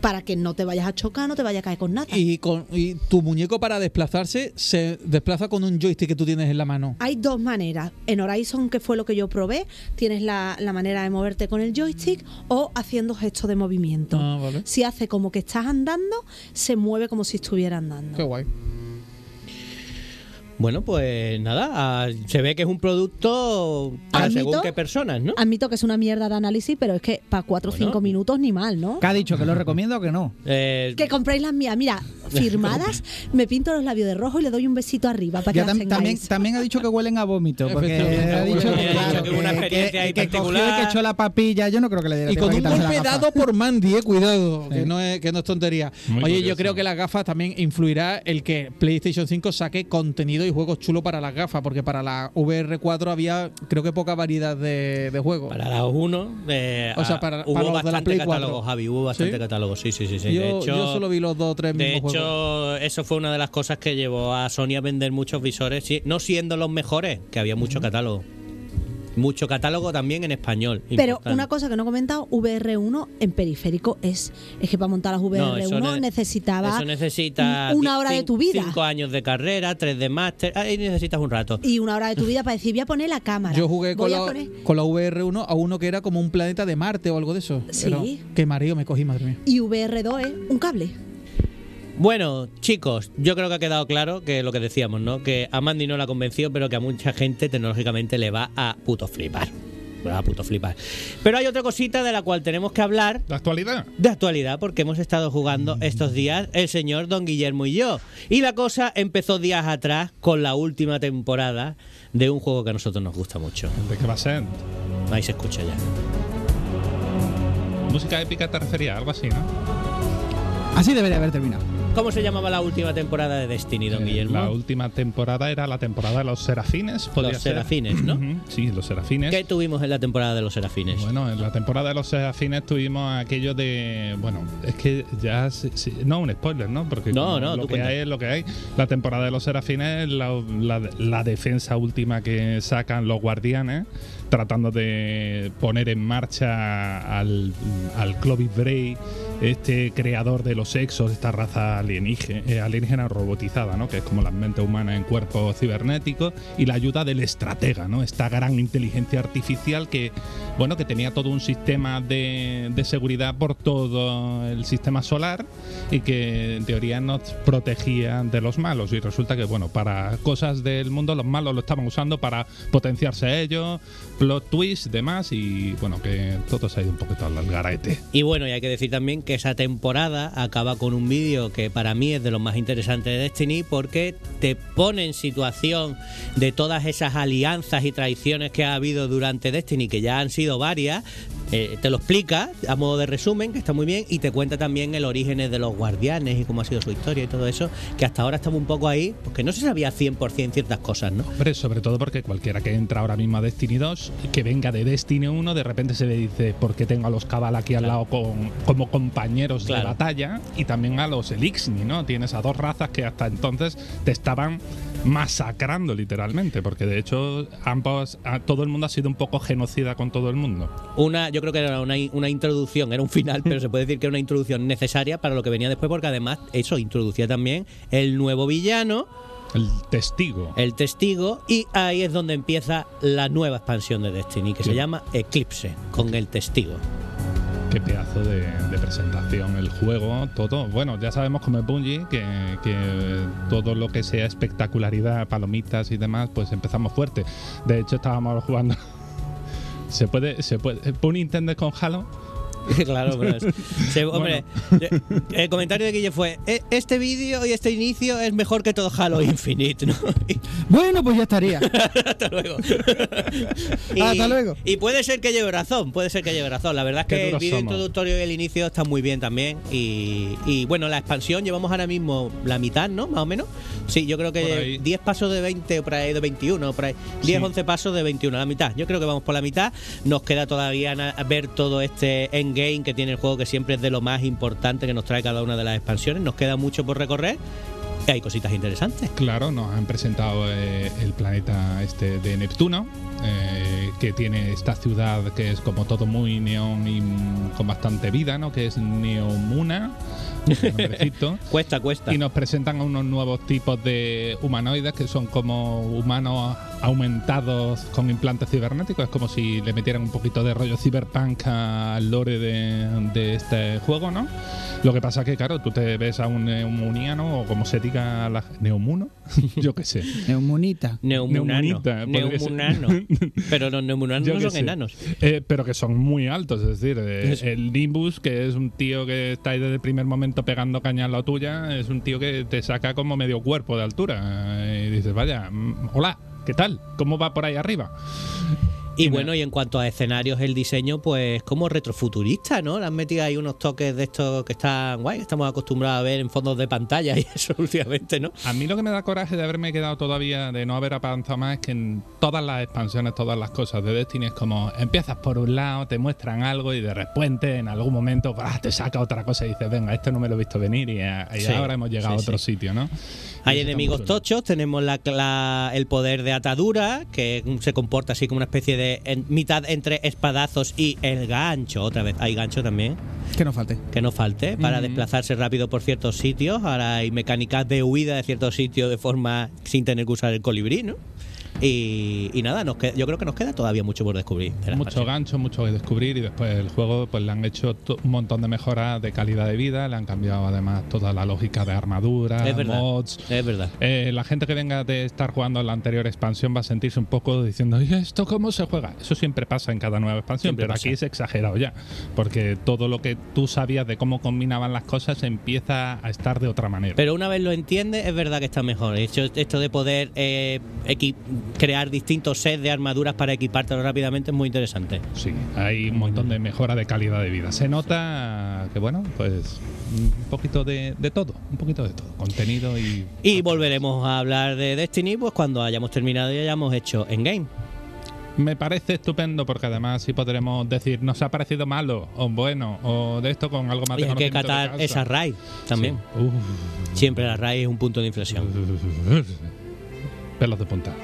para que no te vayas a chocar, no te vayas a caer con nada. Y, con, y tu muñeco para desplazarse se desplaza con un joystick que tú tienes en la mano. Hay dos maneras. En Horizon, que fue lo que yo probé, tienes la, la manera de moverte con el joystick o haciendo gestos de movimiento. Ah, vale. Si hace como que estás andando, se mueve como si estuviera andando. Qué guay. Bueno, pues nada, ah, se ve que es un producto para Admito- según qué personas, ¿no? Admito que es una mierda de análisis, pero es que para 4 o Bueno. 5 minutos ni mal, ¿no? ¿Qué ha dicho? ¿Que lo recomienda o que no? Eh, Que compréis las mías. Mira, firmadas, me pinto los labios de rojo y le doy un besito arriba para que tam- también, también ha dicho que huelen a vómito. Porque ha dicho que, claro, que una experiencia ahí que cogió y particular. que echó la papilla. Yo no creo que le diera Y con un golpe dado por Mandy, eh, cuidado, que no es, que no es tontería. Muy Oye, yo creo que las gafas también influirá el que PlayStation 5 saque contenido y juegos chulos para las gafas, porque para la VR4 había, creo que poca variedad de, de juegos. Para las 1, eh, O sea, ah, para- hubo para los de la bastante Play catálogo, 4. Javi, hubo bastante ¿Sí? catálogo, sí, sí, sí. sí. yo, de hecho, yo solo vi los dos o tres de mismos juegos. hecho, eso fue una de las cosas que llevó a Sony a vender muchos visores, no siendo los mejores, que había mucho catálogo. Mucho catálogo también en español. Pero importante. una cosa que no he comentado, VR1 en periférico es, es que para montar las No, VR1 eso ne- necesitaba Eso necesita una hora de tu vida. Cinco años de carrera, tres de máster. Ahí necesitas un rato. y una hora de tu vida para decir, voy a poner la cámara. Yo jugué con la, poner... con la VR1 a uno que era como un planeta de Marte o algo de eso. Sí. Pero qué mareo me cogí, madre mía. Y VR2 es un cable. Bueno, chicos, yo creo que ha quedado claro que lo que decíamos, ¿no? Que a Mandy no la convenció, pero que a mucha gente tecnológicamente le va a puto flipar. Le va a puto flipar. Pero hay otra cosita de la cual tenemos que hablar ¿La actualidad? de actualidad, porque hemos estado jugando estos días el señor Don Guillermo y yo. Y la cosa empezó días atrás con la última temporada de un juego que a nosotros nos gusta mucho. ¿De qué va a ser? Ahí se escucha ya. Música épica te refería, algo así, ¿no? Así debería haber terminado. ¿Cómo se llamaba la última temporada de Destiny, Don Eh, Guillermo? La última temporada era la temporada de los serafines. podría Los ser. serafines, ¿no? Sí, los serafines. ¿Qué tuvimos en la temporada de los serafines? Bueno, en la temporada de los serafines tuvimos aquello de. Bueno, es que ya. no, un spoiler, ¿no? Porque No, no, lo que hay es lo que hay. La temporada de los serafines es la, la- la defensa última que sacan los guardianes, tratando de poner en marcha al, al Clovis Bray, este creador de los exos, esta raza alienígena, eh, alienígena robotizada, ¿no? Que es como la mente humana en cuerpos cibernéticos, y la ayuda del estratega, ¿no? Esta gran inteligencia artificial que, bueno, que tenía todo un sistema de, de seguridad por todo el sistema solar y que en teoría nos protegía de los malos. Y resulta que, bueno, para cosas del mundo, los malos lo estaban usando para potenciarse ellos, plot twist, demás, y bueno, que todo se ha ido un poquito al garete. Y bueno, y hay que decir también que esa temporada acaba con un vídeo que para mí es de los más interesantes de Destiny porque te pone en situación de todas esas alianzas y traiciones que ha habido durante Destiny, que ya han sido varias, eh, te lo explica a modo de resumen, que está muy bien, y te cuenta también el origen de los guardianes y cómo ha sido su historia y todo eso, que hasta ahora estamos un poco ahí, porque no se sabía 100% ciertas cosas, ¿no? Hombre, sobre todo porque cualquiera que entra ahora mismo a Destiny 2, que venga de Destiny 1, de repente se le dice, ¿por qué tengo a los Cabal aquí al lado con, como compañeros Claro. de batalla? Y también a los Elixni, ¿no? Tienes a dos razas que hasta entonces te estaban masacrando literalmente, porque de hecho ambos, a- todo el mundo ha sido un poco genocida con todo el mundo. Una, yo creo que era una, una introducción, era un final, pero se puede decir que era una introducción necesaria para lo que venía después, porque además eso introducía también el nuevo villano, El testigo. el testigo, y ahí es donde empieza la nueva expansión de Destiny, que se llama Eclipse, con el testigo. Qué pedazo de, presentación, el juego, todo. Bueno, ya sabemos como es Bungie que, todo lo que sea espectacularidad, palomitas y demás, pues empezamos fuerte. De hecho, estábamos jugando. Se puede, se puede. ¿Un Nintendo con Halo? claro, pero es- se- hombre, eh, el comentario de Guille fue: "E- Este vídeo y este inicio es mejor que todo Halo Infinite, ¿no? Y- Bueno, pues ya estaría. Hasta luego. y, Hasta luego. Y puede ser que lleve razón, puede ser que lleve razón. La verdad es que el vídeo introductorio y el inicio están muy bien también. Y, y, bueno, la expansión llevamos ahora mismo la mitad, ¿no? Más o menos. Sí, yo creo que ahí. 10 pasos de 20 o por ahí de 21, por ahí. 10, Sí. 11 pasos de 21, la mitad. Yo creo que vamos por la mitad. Nos queda todavía ver todo este endgame que tiene el juego, que siempre es de lo más importante que nos trae cada una de las expansiones. Nos queda mucho por recorrer. Y hay cositas interesantes. Claro, nos han presentado eh, el planeta este de Neptuno, eh, que tiene esta ciudad que es como todo muy neón y con bastante vida, ¿no? Que es Neomuna. Cuesta, cuesta. Y nos presentan a unos nuevos tipos de humanoides que son como humanos aumentados con implantes cibernéticos. Es como si le metieran un poquito de rollo cyberpunk al lore de, de este juego, ¿no? Lo que pasa que, claro, tú te ves a un neomuniano o como se diga la, neomuno, yo qué sé. Neumonita. Neumunano. Ser. Neumunano. Pero los neumonanos no son sé. enanos. Eh, pero que son muy altos, es decir, eh, el Nimbus, que es un tío que está ahí desde el primer momento pegando caña en la tuya, es un tío que te saca como medio cuerpo de altura. Eh, Y dices, vaya, mm, hola, ¿qué tal? ¿Cómo va por ahí arriba? Y bueno, y en cuanto a escenarios, el diseño, pues como retrofuturista, ¿no? Le han metido ahí unos toques de estos que están guay, que estamos acostumbrados a ver en fondos de pantalla y eso últimamente, ¿no? A mí lo que me da coraje de haberme quedado todavía, de no haber avanzado más, es que en todas las expansiones, todas las cosas de Destiny es como empiezas por un lado, te muestran algo y de repente en algún momento ¡bah! te saca otra cosa y dices, venga, esto no me lo he visto venir y, Sí, ahora hemos llegado sí, a otro sí. sitio, ¿no? Hay Y enemigos tochos, tenemos la, la- el poder de atadura, que se comporta así como una especie de en- mitad entre espadazos y el gancho. Otra vez, hay gancho también, Que no falte. que no falte, para desplazarse rápido por ciertos sitios. Ahora hay mecánicas de huida de ciertos sitios de forma sin tener que usar el colibrí, ¿no? Y, y nada, nos queda- yo creo que nos queda todavía mucho por descubrir. de mucho gancho, mucho que descubrir y después el juego pues le han hecho un montón de mejoras de calidad de vida, le han cambiado además toda la lógica de armadura, Es verdad. mods. Es verdad. Eh, la gente que venga de estar jugando en la anterior expansión va a sentirse un poco diciendo, ¿y esto cómo se juega? Eso siempre pasa en cada nueva expansión, Siempre pero pasa. aquí es exagerado ya, porque todo lo que tú sabías de cómo combinaban las cosas empieza a estar de otra manera. Pero una vez lo entiendes, es verdad que está mejor. Esto, esto de poder eh, crear distintos sets de armaduras para equipártelo rápidamente es muy interesante. Sí, hay un montón de mejora de calidad de vida. Se nota que, bueno, pues un poquito de, de todo, un poquito de todo, contenido y... Y volveremos a hablar de Destiny pues cuando hayamos terminado y hayamos hecho Endgame. Me parece estupendo porque además sí podremos decir, nos ha parecido malo o bueno o de esto con algo más Y hay que catar esa raid también. Sí. Siempre la raid es un punto de inflexión. Pelos de punta.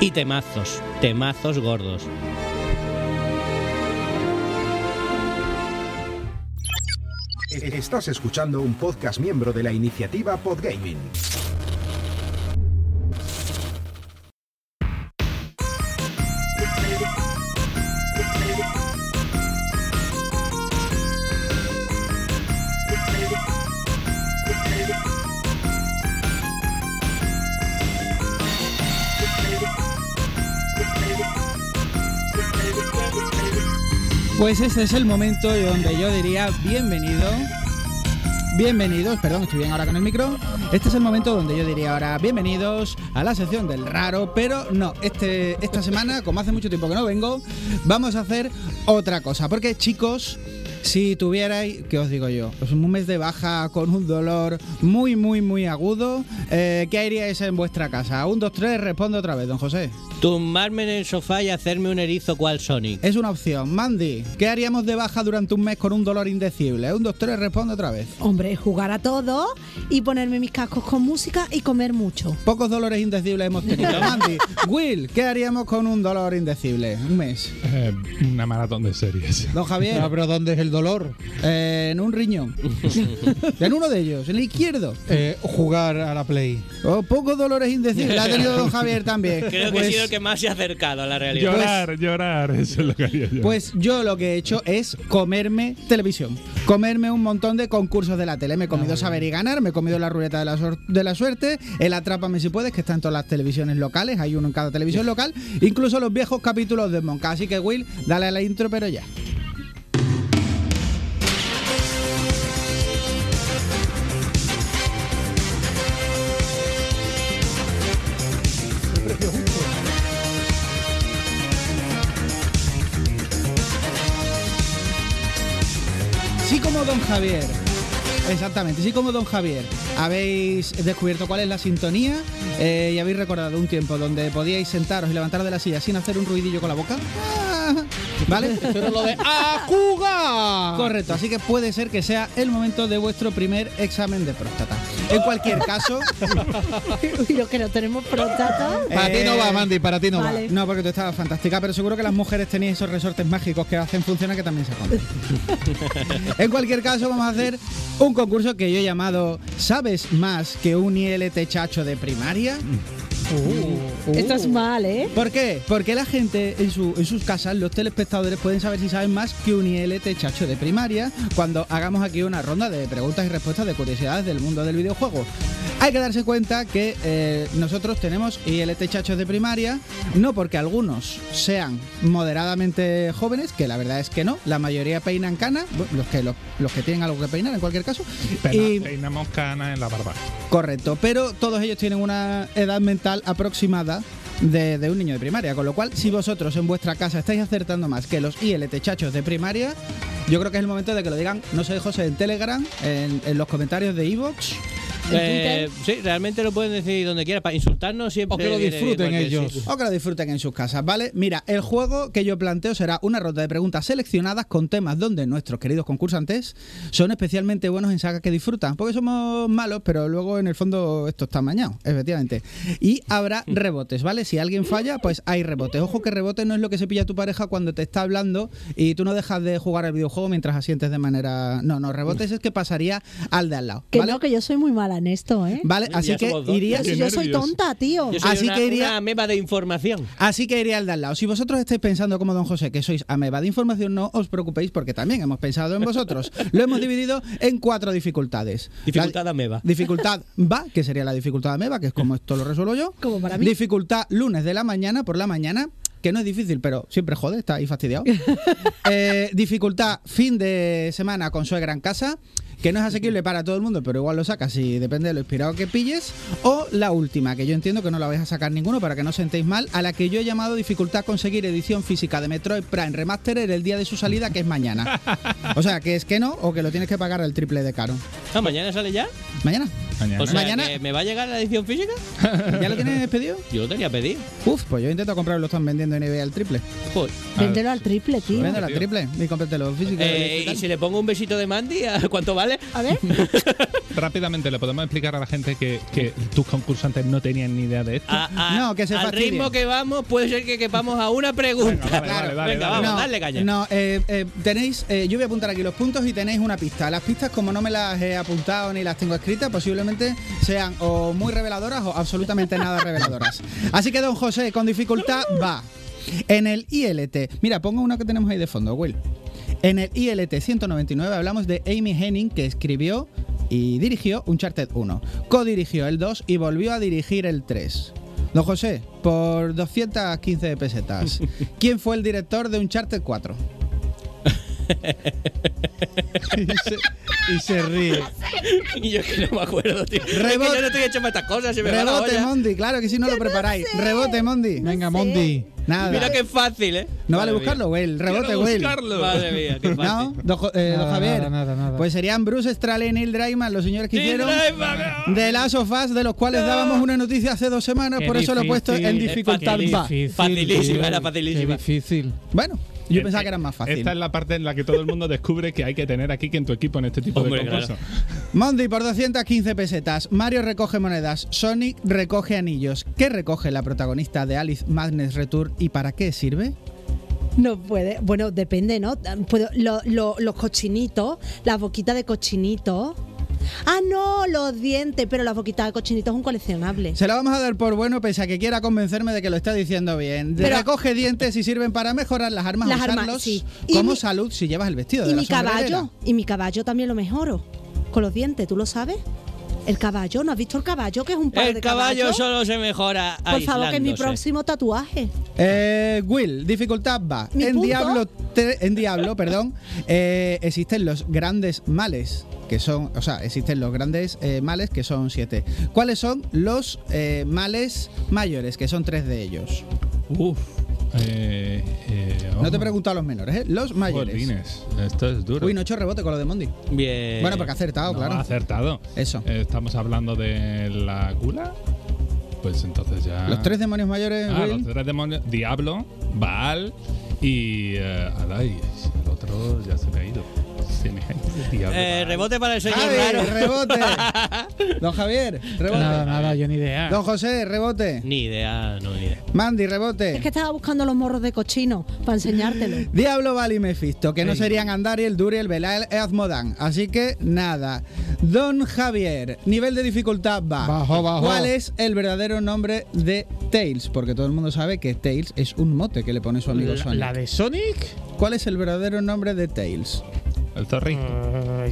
Y temazos, temazos gordos. Estás escuchando un podcast miembro de la iniciativa Podgaming. Pues este es el momento donde yo diría bienvenido. bienvenidos, perdón, estoy bien ahora con el micro. Este es el momento donde yo diría ahora bienvenidos a la sección del raro, pero no, este, esta semana, como hace mucho tiempo que no vengo, vamos a hacer otra cosa. Porque chicos, si tuvierais, ¿qué os digo yo? Pues un mes de baja con un dolor muy, muy, muy agudo, eh, ¿qué haríais en vuestra casa? Un, dos, tres, responde otra vez, don José. Tumbarme en el sofá y hacerme un erizo cual Sonic. Es una opción. Mandy, ¿qué haríamos de baja durante un mes con un dolor indecible? Un, dos, tres, responde otra vez. Hombre, jugar a todo y ponerme mis cascos con música y comer mucho. Pocos dolores indecibles hemos tenido. Mandy, Will, ¿qué haríamos con un dolor indecible? Un mes. Eh, una maratón de series. Don Javier. pero ¿dónde es el dolor? Eh, en un riñón. en uno de ellos, en el izquierdo. Eh, jugar a la Play. Oh, pocos dolores indecibles. La ha tenido don Javier también. Creo que Pues- sido el que más se ha acercado a la realidad. Llorar, llorar, eso es lo que haría yo. Pues yo lo que he hecho es comerme televisión. Comerme un montón de concursos de la tele. Me he comido Saber y Ganar, me he comido la ruleta de la, de la suerte, el Atrápame si puedes, que está en todas las televisiones locales, hay uno en cada televisión local, incluso los viejos capítulos de Monca. Así que Will, dale a la intro, pero ya. Javier. Exactamente, sí como Don Javier. Habéis descubierto cuál es la sintonía eh, y habéis recordado un tiempo donde podíais sentaros y levantaros de la silla sin hacer un ruidillo con la boca. Ah, ¿Vale? Era lo de ¡Acuga! Correcto, así que puede ser que sea el momento de vuestro primer examen de próstata. En cualquier caso, y los que no tenemos próstata. Para ti no Eh, va, Mandy, para ti no vale. no, porque tú estabas fantástica, pero seguro que las mujeres tenéis esos resortes mágicos que hacen funcionar que también se comen. en cualquier caso, vamos a hacer un concurso que yo he llamado ¿Sabes más que un ILT chacho de primaria? Uh. Estás mal, ¿eh? ¿Por qué? Porque la gente en, su- en sus casas, los telespectadores, pueden saber si saben más que un ILT chacho de primaria cuando hagamos aquí una ronda de preguntas y respuestas de curiosidades del mundo del videojuego. Hay que darse cuenta que eh, nosotros tenemos ILT chachos de primaria, no porque algunos sean moderadamente jóvenes, que la verdad es que no, la mayoría peinan cana, bueno, los que, los, los que tienen algo que peinar en cualquier caso. Pena- y- Peinamos canas en la barba. Correcto, pero todos ellos tienen una edad mental aproximada de, un niño de primaria, con lo cual si vosotros en vuestra casa estáis acertando más que los ILT chachos de primaria, yo creo que es el momento de que lo digan, no sé, José, en Telegram, en, en los comentarios de Evox. Eh, sí, realmente lo pueden decir donde quiera. Para insultarnos siempre. O que lo disfruten ellos. sitio. O que lo disfruten en sus casas, ¿vale? Mira, el juego que yo planteo será una ronda de preguntas seleccionadas con temas donde nuestros queridos concursantes son especialmente buenos en sagas que disfrutan. Porque somos malos, pero luego en el fondo esto está mañado, efectivamente. Y habrá rebotes, ¿vale? Si alguien falla, pues hay rebotes. Ojo que rebote no es lo que se pilla tu pareja cuando te está hablando y tú no dejas de jugar al videojuego mientras asientes de manera. No, no, rebotes es que pasaría al de al lado. Que no, que yo soy muy mala en esto, ¿eh? Vale, así Ya que iría. Yo soy tonta, tío. Yo soy Así una, que iría- una meba de información. Así que iría al de al lado. Si vosotros estáis pensando como don José que sois ameba de información, no os preocupéis porque también hemos pensado en vosotros. Lo hemos dividido en cuatro dificultades. Dificultad La- ameba. Dificultad va, que sería la dificultad ameba, que es como esto lo resuelvo yo. Como para mí. Dificultad lunes de la mañana por la mañana. Que no es difícil, pero siempre jode, está ahí fastidiado. Eh, dificultad fin de semana con suegra en casa, que no es asequible para todo el mundo, pero igual lo sacas y depende de lo inspirado que pilles. O la última, que yo entiendo que no la vais a sacar ninguno para que no os sentéis mal, a la que yo he llamado dificultad conseguir edición física de Metroid Prime Remastered el día de su salida, que es mañana. O sea, que es que no, o que lo tienes que pagar el triple de caro. Ah, mañana sale ya. Mañana. Mañana. O sea, Mañana- que ¿me va a llegar la edición física? ¿Ya lo tienes pedido? Yo lo tenía pedido. Uf, pues yo intento comprarlo, lo están vendiendo en eBay al triple. Joder. Véndelo al triple, tío. Véndelo al tío. triple y cómpratelo físico. Eh, y si le pongo un besito de Mandy, ¿a ¿cuánto vale? A ver. Rápidamente, ¿le podemos explicar a la gente que, que tus concursantes no tenían ni idea de esto? A- a- No, que se al ritmo que vamos, puede ser que quepamos a una pregunta. Venga, vale, vale, vale, Venga, dale. vamos, no, dale caña. No, eh, eh, tenéis, eh, yo voy a apuntar aquí los puntos y tenéis una pista. Las pistas, como no me las he apuntado ni las tengo escritas, sean o muy reveladoras o absolutamente nada reveladoras. Así que, don José, con dificultad va. En el ILT, mira, pongo una que tenemos ahí de fondo, Will. En el ILT 199 hablamos de Amy Henning, que escribió y dirigió Uncharted 1, codirigió el 2 y volvió a dirigir el 3. Don José, por 215 pesetas, ¿quién fue el director de Uncharted 4? y, se, y se ríe. Y yo que no me acuerdo, tío. Es que Rebote. yo no estoy hecho para estas cosas, se me va la Rebote, olla. Mondi, claro que si no lo preparáis. Rebote, Mondi. Venga, Mondi. Nada. Mira qué fácil, ¿eh? No vale mía. buscarlo, Will. Rebote, Will. buscarlo. Madre mía, qué ¿No? fácil. Don, Jo- eh, don Javier. nada, nada, nada. Pues serían Bruce Straley y Neil Drayman, los señores que Neil hicieron de Last of Us, de los cuales dábamos una noticia hace dos semanas, Qué por eso lo he puesto en dificultad. Facilísima, era Qué facilísima. difícil. Bueno, yo pensaba eh, que era más fácil. Esta es la parte en la que todo el mundo descubre que hay que tener aquí que en tu equipo en este tipo Hombre, de concurso. Mondi por 215 pesetas. Mario recoge monedas. Sonic recoge anillos. ¿Qué recoge la protagonista de Alice Madness Return y para qué sirve? No puede. Bueno, depende, ¿no? Puedo- lo- lo- los cochinitos, las boquitas de cochinito. Ah, no, los dientes, pero las boquitas de cochinito es un coleccionable. Se la vamos a dar por bueno, pese a que quiera convencerme de que lo está diciendo bien. De- Pero- recoge dientes y sirven para mejorar las armas, Las o armas, usarlos sí. Y como mi- salud si llevas el vestido de Y la mi caballo, sombrerera. y mi caballo también lo mejoro. Con los dientes, ¿tú lo sabes? El caballo, ¿no has visto el caballo? Que es un par El de caballo caballos? solo se mejora Por favor, que es mi próximo tatuaje. Eh, Will, dificultad va. ¿Mi En punto? Diablo, en Diablo, perdón, eh, existen los grandes males, que son, o sea, existen los grandes eh, males que son siete. ¿Cuáles son los eh, males mayores, que son tres de ellos? Uf. Eh, eh, No te he preguntado a los menores, ¿eh? Los mayores. Jolines, esto es duro. Uy, no he hecho rebote con lo de Mondi. Bien. Bueno, porque ha acertado, No, claro. ha acertado. Eso. Eh, Estamos hablando de la gula. Pues entonces ya. Los tres demonios mayores, Ah, Will. los tres demonios. Diablo, Baal y. eh, Alay. El otro ya se me ha ido. Eh, rebote para el señor Javi, raro. rebote. Don Javier, rebote. Nada, nada, yo ni idea. Don José, rebote. Ni idea, no, ni idea. Mandy, rebote. Es que estaba buscando los morros de cochino para enseñártelo. Diablo, Val y Mephisto, que no Ey. serían Andariel, Duriel, Belael e Azmodan. Así que nada. Don Javier, nivel de dificultad bajo. Bajo, bajo. ¿Cuál es el verdadero nombre de Tails? Porque todo el mundo sabe que Tails es un mote que le pone su amigo La, Sonic. la de Sonic, ¿Cuál es el verdadero nombre de Tails? El zorrito.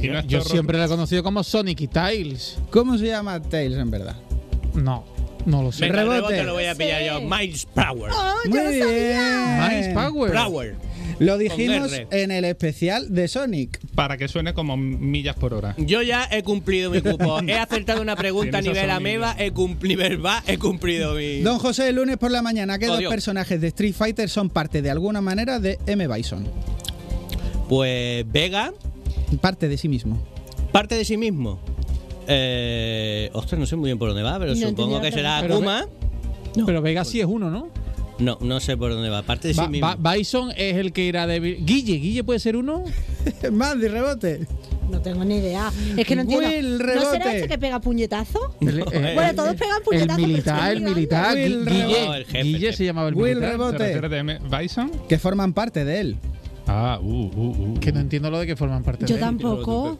Y yo, siempre la he conocido como Sonic y Tiles. ¿Cómo se llama Tails en verdad? No, no lo sé. Venga, el Rebote. rebote lo voy a pillar yo. Miles Power. ¡Oh, yo Muy bien. Miles Power. Power. Lo dijimos en el especial de Sonic. Para que suene como millas por hora. Yo ya he cumplido mi cupo. He acertado una pregunta a nivel ameba, he cumplido nivel va, he cumplido mi. Don José, el lunes por la mañana, ¿qué Oh, dos Dios. personajes de Street Fighter son parte de alguna manera de M. Bison? Pues Vega, Parte de sí mismo. parte de sí mismo. Eh, ostras, no sé muy bien por dónde va, pero No supongo que será Pero Akuma. Pero Vega sí es uno, ¿no? No, no sé por dónde va. Parte de sí Ba- mismo. Ba- Bison es el que era de. Guille, Guille puede ser uno. Mandy, rebote. No tengo ni idea. Es que no entiendo. Will, ¿No será este que pega puñetazo? El, eh, Bueno, todos pegan el puñetazos. pero militar, el militar. Guille, no, el jefe, Guille el jefe. se llamaba el Will, militar. rebote. ¿Te refieres de M- Bison? Que forman parte de él. Ah, uh, uh, uh. Que no entiendo lo de que forman parte Yo de él. tampoco.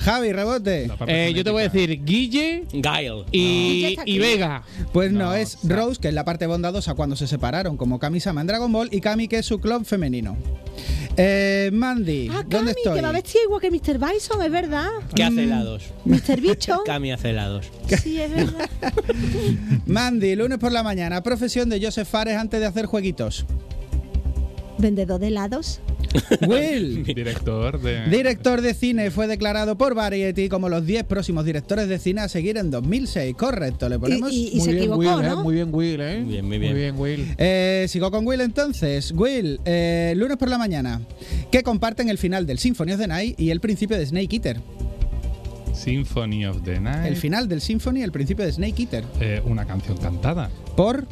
Javi, rebote. Eh, yo te voy a decir Guille. Guille y, Vega. Pues no, No, es o sea- Rose, que es la parte bondadosa cuando se separaron, como Kami-sama en Dragon Ball, y Kami, que es su club femenino. Eh, Mandy, Ah, ¿dónde Cami, estoy? que va vestido igual que Mr. Bison, es verdad. ¿Qué hace helados? Mr. Bicho. Cami hace helados. Sí, es verdad. Mandy, lunes por la mañana, profesión de Joseph Fares antes de hacer jueguitos. Vendedor de helados. Will, Director de. director de cine, fue declarado por Variety como los 10 próximos directores de cine a seguir en 2006. Correcto, le ponemos... Y, y muy se bien, equivocó, Will, eh. Muy bien, Will, ¿eh? Bien, muy bien. Will. Eh, sigo con Will entonces. Will, eh, lunes por la mañana, que comparten el final del Symphony of the Night y el principio de Snake Eater. Symphony of the Night. El final del Symphony y el principio de Snake Eater. Eh, una canción cantada. Por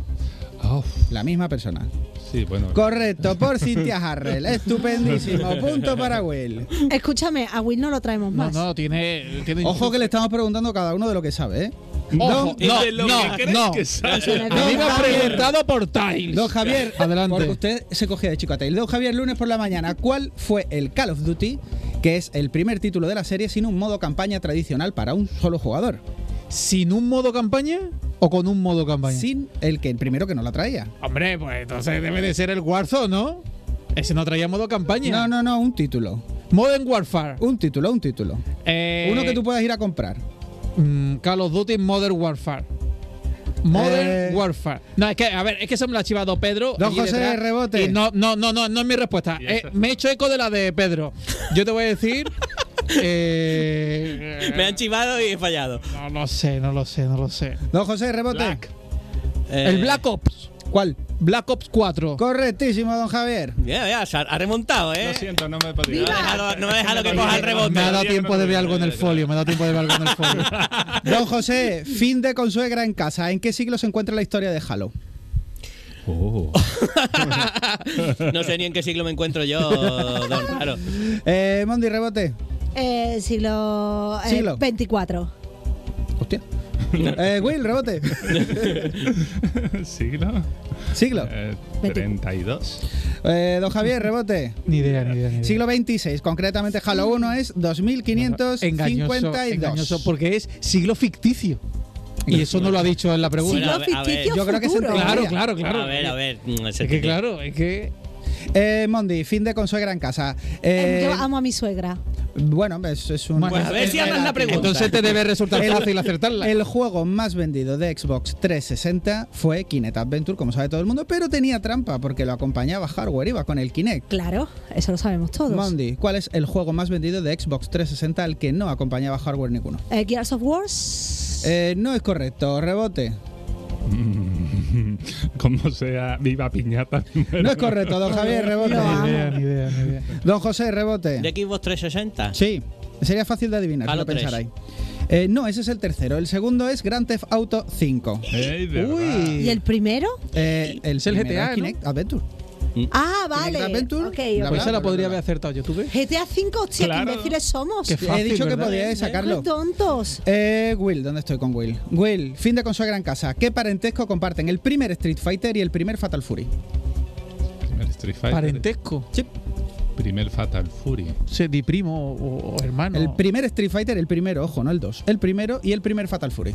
Oh, la misma persona. Sí, bueno. Correcto, por Cynthia Harrell. Estupendísimo. Punto para Will. Escúchame, a Will no lo traemos No, más. no, tiene. tiene Ojo que le estamos preguntando cada uno de lo que sabe, ¿eh? Ojo, Don, no, de lo no, que no. que sabe. No me preguntado por Tiles. don Javier, Adelante. porque usted se cogía de chico a tail. Don Javier, lunes por la mañana, ¿cuál fue el Call of Duty, que es el primer título de la serie sin un modo campaña tradicional para un solo jugador? ¿Sin un modo campaña o con un modo campaña? Sin el que el primero que no la traía. Hombre, pues entonces debe de ser el Warzone, ¿no? Ese no traía modo campaña. No, no, no, un título. Modern Warfare. Un título, un título. Eh, Uno que tú puedas ir a comprar. mm, Call of Duty Modern Warfare. Modern Eh, Warfare. No, es que, a ver, es que eso me lo ha chivado Pedro. Don José, detrás, rebote. Y no, no, no, no, no es mi respuesta. ¿Y Eh, me he hecho eco de la de Pedro. Yo te voy a decir. eh, Me han chivado y he fallado. No lo sé, no lo sé, no lo sé. Don José, rebote. Black. Eh, El Black Ops. ¿Cuál? Black Ops 4. Correctísimo, don Javier. Ya, ya, se ha, ha remontado, ¿eh? Lo siento, no me he podido. No me ha dejado, no me ha dejado que coja el rebote. Me ha dado tiempo no de ver algo en el folio. Me ha dado tiempo de ver algo en el folio. Don José, fin de consuegra en casa. ¿En qué siglo se encuentra la historia de Halo? Oh. No sé ni en qué siglo me encuentro yo, don Raro. Eh, Mondi, rebote. Eh, siglo, eh, Siglo. 24. Hostia. Eh, Will, rebote. ¿Siglo? Siglo. Eh, 20. 32. Eh, don Javier, rebote. Ni idea, ni idea. Ni idea. Siglo 26. Concretamente, Halo 1 es 2552. engañoso, engañoso, porque es siglo ficticio. Y eso no lo ha dicho en la pregunta. Siglo a ver, a ver. ficticio Yo creo que es futuro. entre- Claro, claro, claro. A ver, a ver. mm, Es que claro, es que. Eh, Mondi, fin de consuegra en casa. Eh, Eh, Yo amo a mi suegra. Bueno, es, es un. Bueno, Pues a ver si hagas la pregunta. Entonces te debe resultar El- fácil acertarla. El juego más vendido de Xbox 360 fue Kinect Adventure, como sabe todo el mundo, pero tenía trampa porque lo acompañaba hardware, iba con el Kinect. Claro, eso lo sabemos todos. Mondi, ¿cuál es el juego más vendido de Xbox 360 al que no acompañaba hardware ninguno? Eh, Gears of War. Eh, no es correcto, rebote. Como sea, viva piñata. No es correcto, don Javier, rebote. Amo. Ni idea, ni idea, ni idea. Don José, rebote. ¿De Xbox 360? Sí, sería fácil de adivinar, si Halo lo pensarais. 3. Eh, no, ese es el tercero. El segundo es Grand Theft Auto 5. Ey, de verdad. Uy. ¿Y el primero? Eh, el, Es el GTA, ¿no? Kinect Adventure. Ah, vale. Adventure, Ok, la ok. Pues esa la podría haber acertado yo, ¿tú ves? GTA 5, hostia, Claro. qué imbéciles somos. Qué Qué, fácil, He dicho que ¿verdad? podíais sacarlo. tontos. Eh, Will, ¿dónde estoy con Will? Will, fin de consuegra en casa. ¿Qué parentesco comparten el primer Street Fighter y el primer Fatal Fury? Primer Street Fighter. Parentesco. Sí. Primer Fatal Fury. Se di primo o, o hermano. El primer Street Fighter, el primero, ojo, no el 2. El primero y el primer Fatal Fury.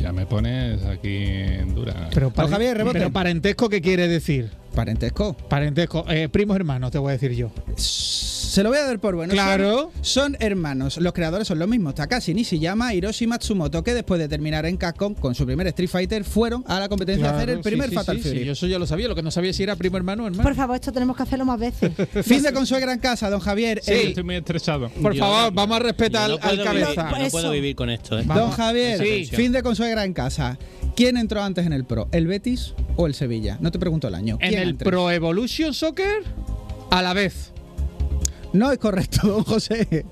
Ya me pones aquí en dura. Pero, Javier, rebote. pero parentesco, ¿qué quiere decir? Parentesco. Parentesco, eh, primos hermanos, te voy a decir yo. Se lo voy a dar por bueno. Claro. Son, son hermanos. Los creadores son los mismos. Takashi Nishiyama Hiroshi Matsumoto, que después de terminar en Capcom con su primer Street Fighter, fueron a la competencia a hacer el primer sí, Fatal sí, Fury. sí, yo eso ya lo sabía, lo que no sabía si era primo hermano o hermano. Por favor, esto tenemos que hacerlo más veces. Fin de consuegra en casa, don Javier. Sí, El- estoy muy estresado. Por Yo favor, no- vamos a respetar al, no al puedo vivir- cabeza. no puedo vivir con esto, ¿eh? Don Javier, Sí. fin de consuegra en casa. ¿Quién entró antes en el Pro? ¿El Betis o el Sevilla? No te pregunto el año. En ¿Quién el? Pro Evolution Soccer, a la vez. No es correcto, don José.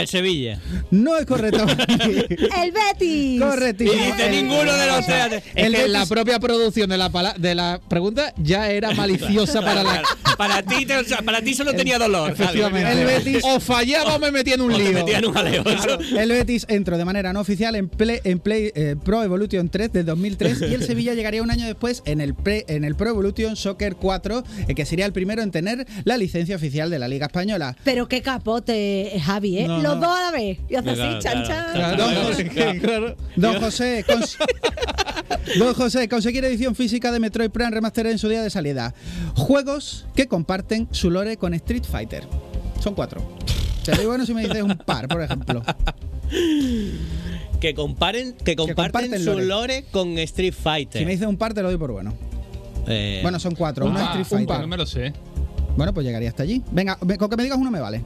El Sevilla. No es correcto. ¡El Betis! Correcto. Y dice ninguno de los tres. Es El que Betis- la propia producción de la, pala- de la pregunta ya era maliciosa para la. Para ti, te- para ti solo tenía dolor. Efectivamente. El Betis- O fallaba o me metía en un O lío. metían un jaleo. El Betis entró de manera no oficial en Play, en Play eh, Pro Evolution 3 de 2003 y el Sevilla llegaría un año después en el, pre- en el Pro Evolution Soccer 4, eh, que sería el primero en tener la licencia oficial de la Liga Española. Pero qué capote, Javi, ¿eh? No, Los dos a la vez. Y hace así, chan, claro, chan. claro. Don José. Don José, cons- Don José, conseguir edición física de Metroid Prime Remastered en su día de salida. Juegos que comparten su lore con Street Fighter. Son cuatro. Sería bueno si me dices un par, por ejemplo. Que comparen, que comparten comparten su lore. lore con Street Fighter. Si me dices un par, te lo doy por bueno. Eh, Bueno, son cuatro. Uno es Street un Fighter. par, no me lo sé. Bueno, pues llegaría hasta allí. Venga, con que me digas uno me vale.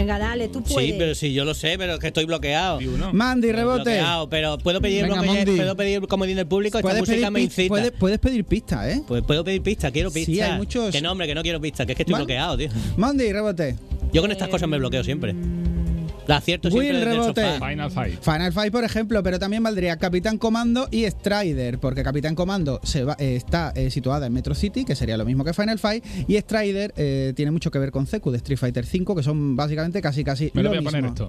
Venga, dale, tú puedes. sí, pero sí, yo lo sé, pero es que estoy bloqueado. Mandy, rebote. Bloqueado, pero puedo pedir, Venga, bloque- puedo pedir comodín del público. Esta Puedes música pedir, me incita. puedes, puedes pedir pistas, ¿eh? Pues puedo pedir pistas, quiero Sí, pistas. hay muchos- Que no, hombre, que no quiero pistas, que es que estoy bloqueado, tío. Mandy, rebote. Yo con estas cosas me bloqueo siempre. La acierto siempre Will desde el rebote. sofá. Final Fight. Final Fight, por ejemplo, pero también valdría Capitán Comando y Strider, porque Capitán Comando se va- eh, está eh, situada en Metro City, que sería lo mismo que Final Fight, y Strider eh, tiene mucho que ver con Zeku de Street Fighter 5, que son básicamente casi casi Me lo lo voy a poner mismo. esto.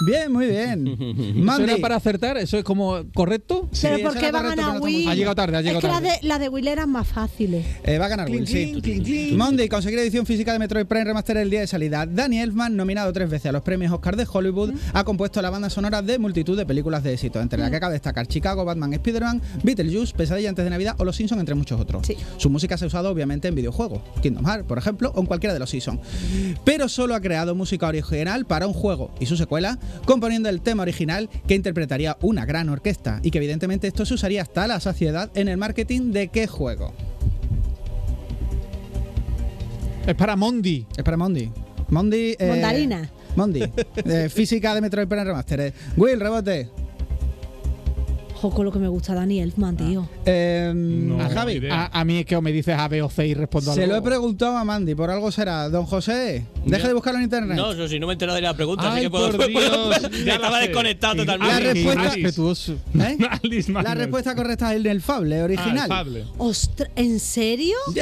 Bien, muy bien. ¿Eso Mandy, era para acertar? ¿Eso es como correcto? Sí, Pero ¿por qué va a ganar Will? Ha llegado tarde, ha llegado es que tarde. las de, la de Will eran más fáciles. Eh, va a ganar Will, sí. Monday, conseguir edición física de Metroid Prime Remaster el día de salida. Danny Elfman, nominado tres veces a los premios Oscar de Hollywood, ha compuesto la banda sonora de multitud de películas de éxito, entre las que cabe destacar Chicago, Batman, Spider-Man, Beetlejuice, Pesadilla antes de Navidad o Los Simpsons, entre muchos otros. Sí. Su música se ha usado obviamente en videojuegos, Kingdom Hearts, por ejemplo, o en cualquiera de los Seasons. Pero solo ha creado música original para un juego y su secuela, componiendo el tema original que interpretaría una gran orquesta y que evidentemente esto se usaría hasta la saciedad en el marketing de qué juego. Es para Mondi. Es para Mondi. Mondi. eh, Mondarina. Mondi. Eh, física de Metroid Prime Remaster. Eh, Will, rebote. Ojo con lo que me gusta Dani Elfman, tío. Eh, No, a Javi. A, a mí es que o me dices A, B o C y respondo Se algo. lo he preguntado a Mandy, por algo será. Don José, deja Ya. de buscarlo en internet. No, eso sí, no me he enterado de la pregunta, así Ay, que puedo. por Dios, ya estaba sé. desconectado Sí. totalmente. La respuesta-. ¿Eh? Alice La respuesta correcta es el Fable Ah, original. el Fable. Ostras, ¿en serio? Y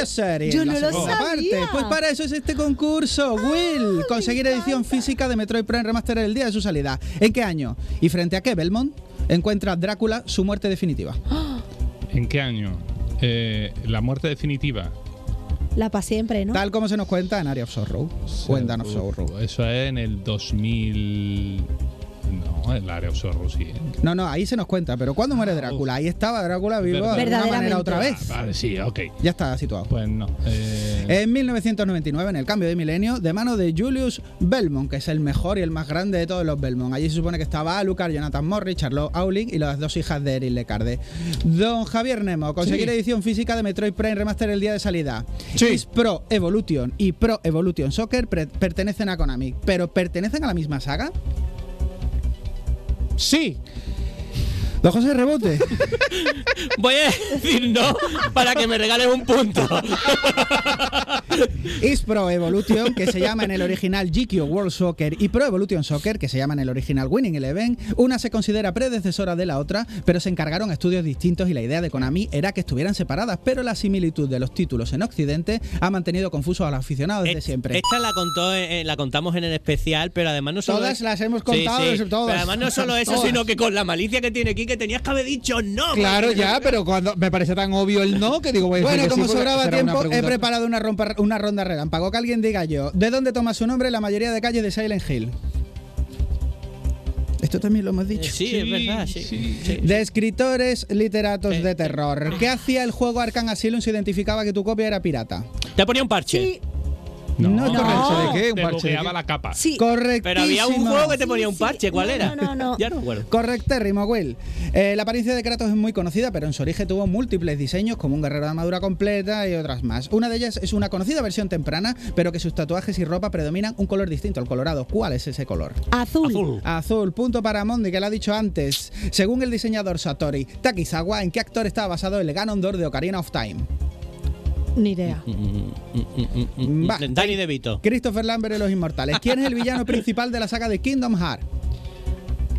Yo en la no lo sabía. parte. Pues para eso es este concurso, Will. Conseguir edición física de Metroid Prime Remaster el día de su salida. ¿En qué año? ¿Y frente a qué, Belmont? Encuentra Drácula su muerte definitiva. ¿En qué año? Eh, la muerte definitiva. La para siempre, ¿no? Tal como se nos cuenta en Area of Sorrow. Dawn of Sorrow. Eso es en el 2000. No, el Sorrow sí. ¿eh? No, no, ahí se nos cuenta. Pero ¿cuándo muere Drácula? Ahí estaba Drácula vivo de alguna manera otra vez. Ah, vale, sí, ok. Ya está situado. Pues no. Eh, En 1999, en el cambio de milenio, de mano de Julius Belmont, que es el mejor y el más grande de todos los Belmont. Allí se supone que estaba Alucard, Jonathan Morris, Charlotte Auling y las dos hijas de Eric Lecarde. Don Javier Nemo, conseguir Sí. edición física de Metroid Prime Remaster el día de salida. Sí. Is Pro Evolution y Pro Evolution Soccer pertenecen a Konami, pero ¿pertenecen a la misma saga? Sí. Don José Rebote. Voy a decir no para que me regales un punto. Is Pro Evolution, que se llama en el original GQ World Soccer, y Pro Evolution Soccer, que se llama en el original Winning Eleven, una se considera predecesora de la otra, pero se encargaron estudios distintos y la idea de Konami era que estuvieran separadas, pero la similitud de los títulos en Occidente ha mantenido confusos a los aficionados desde Est- siempre. Esta la contó, eh, la contamos en el especial, pero además no solo Todas es- las hemos contado, sí. desde todas. Pero además no solo eso, Todas. sino que con la malicia que tiene aquí que tenías que haber dicho no. Claro, porque- ya, pero cuando me parece tan obvio el no que digo, voy a decir Bueno, que como sobraba tiempo, he preparado una, rompa- una ronda relámpago. Que alguien diga yo, ¿de dónde toma su nombre la mayoría de calles de Silent Hill? Esto también lo hemos Eh, dicho. Sí, es verdad, sí. sí. De escritores literatos Eh, de terror. ¿Qué hacía el juego Arkham Asylum si identificaba que tu copia era pirata? Te ponía un parche. No, no es No. correcto. ¿De qué? ¿Un Te parche qué? la capa. sí. Correctísimo. Pero había un juego que te ponía un parche. ¿Cuál No, era? no, no, no. ya no me acuerdo. Correctérrimo, Will. Eh, la apariencia de Kratos es muy conocida, pero en su origen tuvo múltiples diseños, como un guerrero de armadura completa y otras más. Una de ellas es una conocida versión temprana, pero que sus tatuajes y ropa predominan un color distinto, el colorado. ¿Cuál es ese color? Azul. Azul. Azul, punto para Mondi, que lo ha dicho antes. Según el diseñador Satori Takizawa, ¿en qué actor estaba basado el Ganondorf de Ocarina of Time? Ni idea. Va. Danny DeVito. Christopher Lambert de los Inmortales. ¿Quién es el villano principal de la saga de Kingdom Hearts?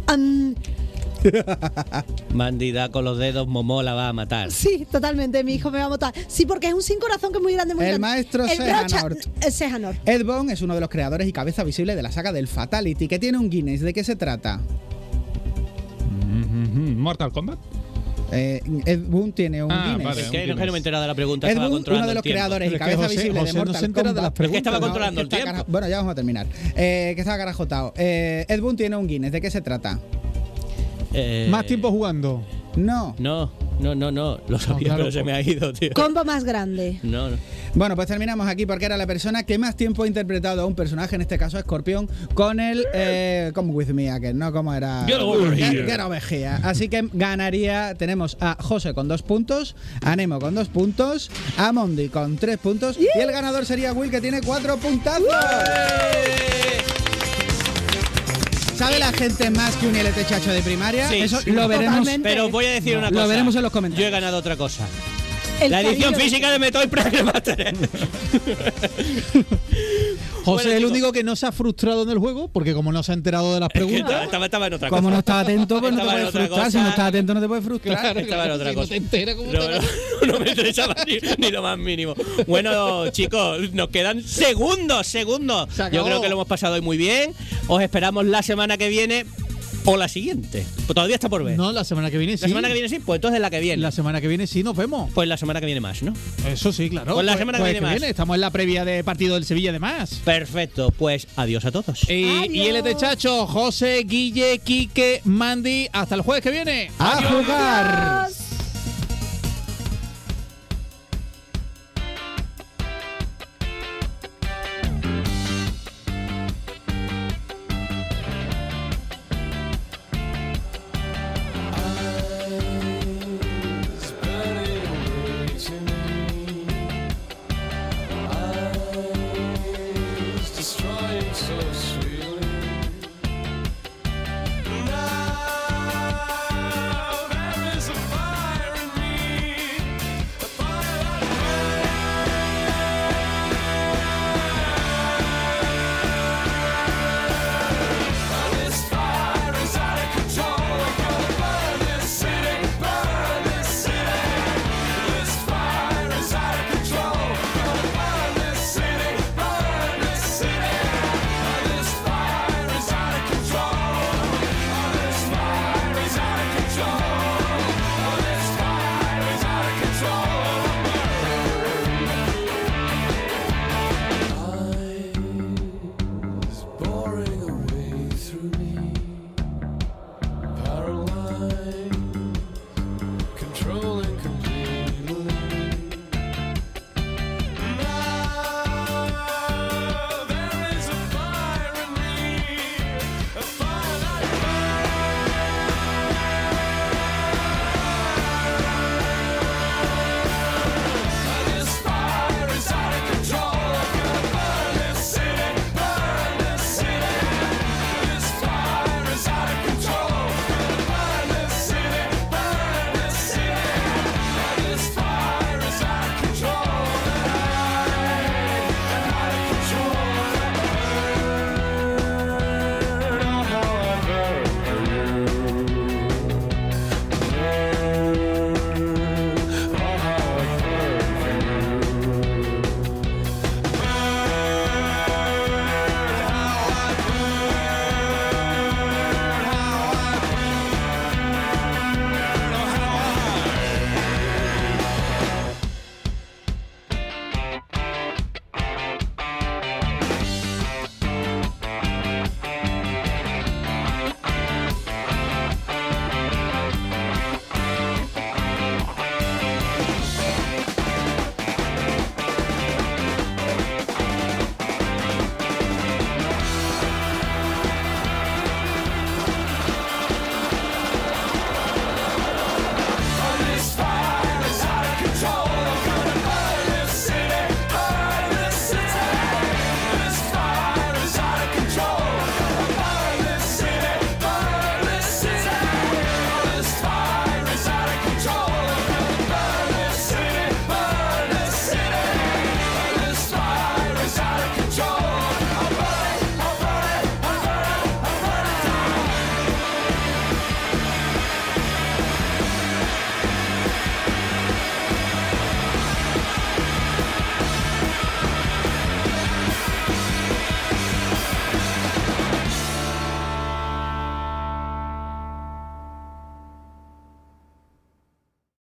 Am, Mandy da con los dedos, Momo la va a matar. sí, totalmente. Mi hijo me va a matar. Sí, porque es un sin corazón que es muy grande. Muy El grande. maestro El Sehanort. brocha- eh, Sehanort. Ed Boon es uno de los creadores y cabeza visible de la saga del Fatality, que tiene un Guinness. ¿De qué se trata? Mortal Kombat. Eh, Ed Boon tiene un Ah, Guinness. vale. Es que un no, que no me he enterado de la pregunta. Ed Boon, uno de los creadores y cabeza José- visible José de no Mortal se entera de Kombat. las preguntas. Es que estaba No, controlando que el tiempo. cara- Bueno, ya vamos a terminar. Eh, que estaba garajotado. Eh, Ed Boon tiene un Guinness. ¿De qué se trata? Eh, Más tiempo jugando. No. No, no, no, no. Lo sabía, claro, pero se me ha ido, tío. Combo más grande. No, no. Bueno, pues terminamos aquí porque era la persona que más tiempo ha interpretado a un personaje, en este caso a Escorpión, con el eh, Come With Me Again, ¿no? Como era... Get over here. Get over here. Así que ganaría, tenemos a José con dos puntos, a Nemo con dos puntos, a Mondi con tres puntos y el ganador sería Will que tiene cuatro puntazos. ¿Sabe la gente más que un ILT chacho de primaria? Sí, Eso sí. lo veremos. Totalmente. Pero voy a decir una Lo cosa. veremos en los Yo comentarios. he ganado otra cosa. El la edición física de Metroid Prime. José Bueno, es el único que no se ha frustrado en el juego, porque como no se ha enterado de las Es que preguntas. estaba, estaba- estaba en otra Como cosa. no estaba atento, pues no te puedes frustrar. Si no estás atento, no te puedes frustrar. Estaba en otra si cosa. no te enteras, ¿cómo No, te no, no me interesaba ni, ni lo más mínimo. Bueno, chicos, nos quedan segundos, segundos. Se Yo creo que lo hemos pasado hoy muy bien. Os esperamos la semana que viene o la siguiente. Pues todavía está por ver. No, la semana que viene sí. La semana que viene sí, pues entonces la que viene. La semana que viene sí nos vemos. Pues la semana que viene más, ¿no? Eso sí, claro. Pues la semana que viene más. Estamos en la previa de partido del Sevilla además. Perfecto, pues adiós a todos. Y, y el de Chacho, José, Guille, Quique, Mandy. Hasta el jueves que viene. ¡A jugar!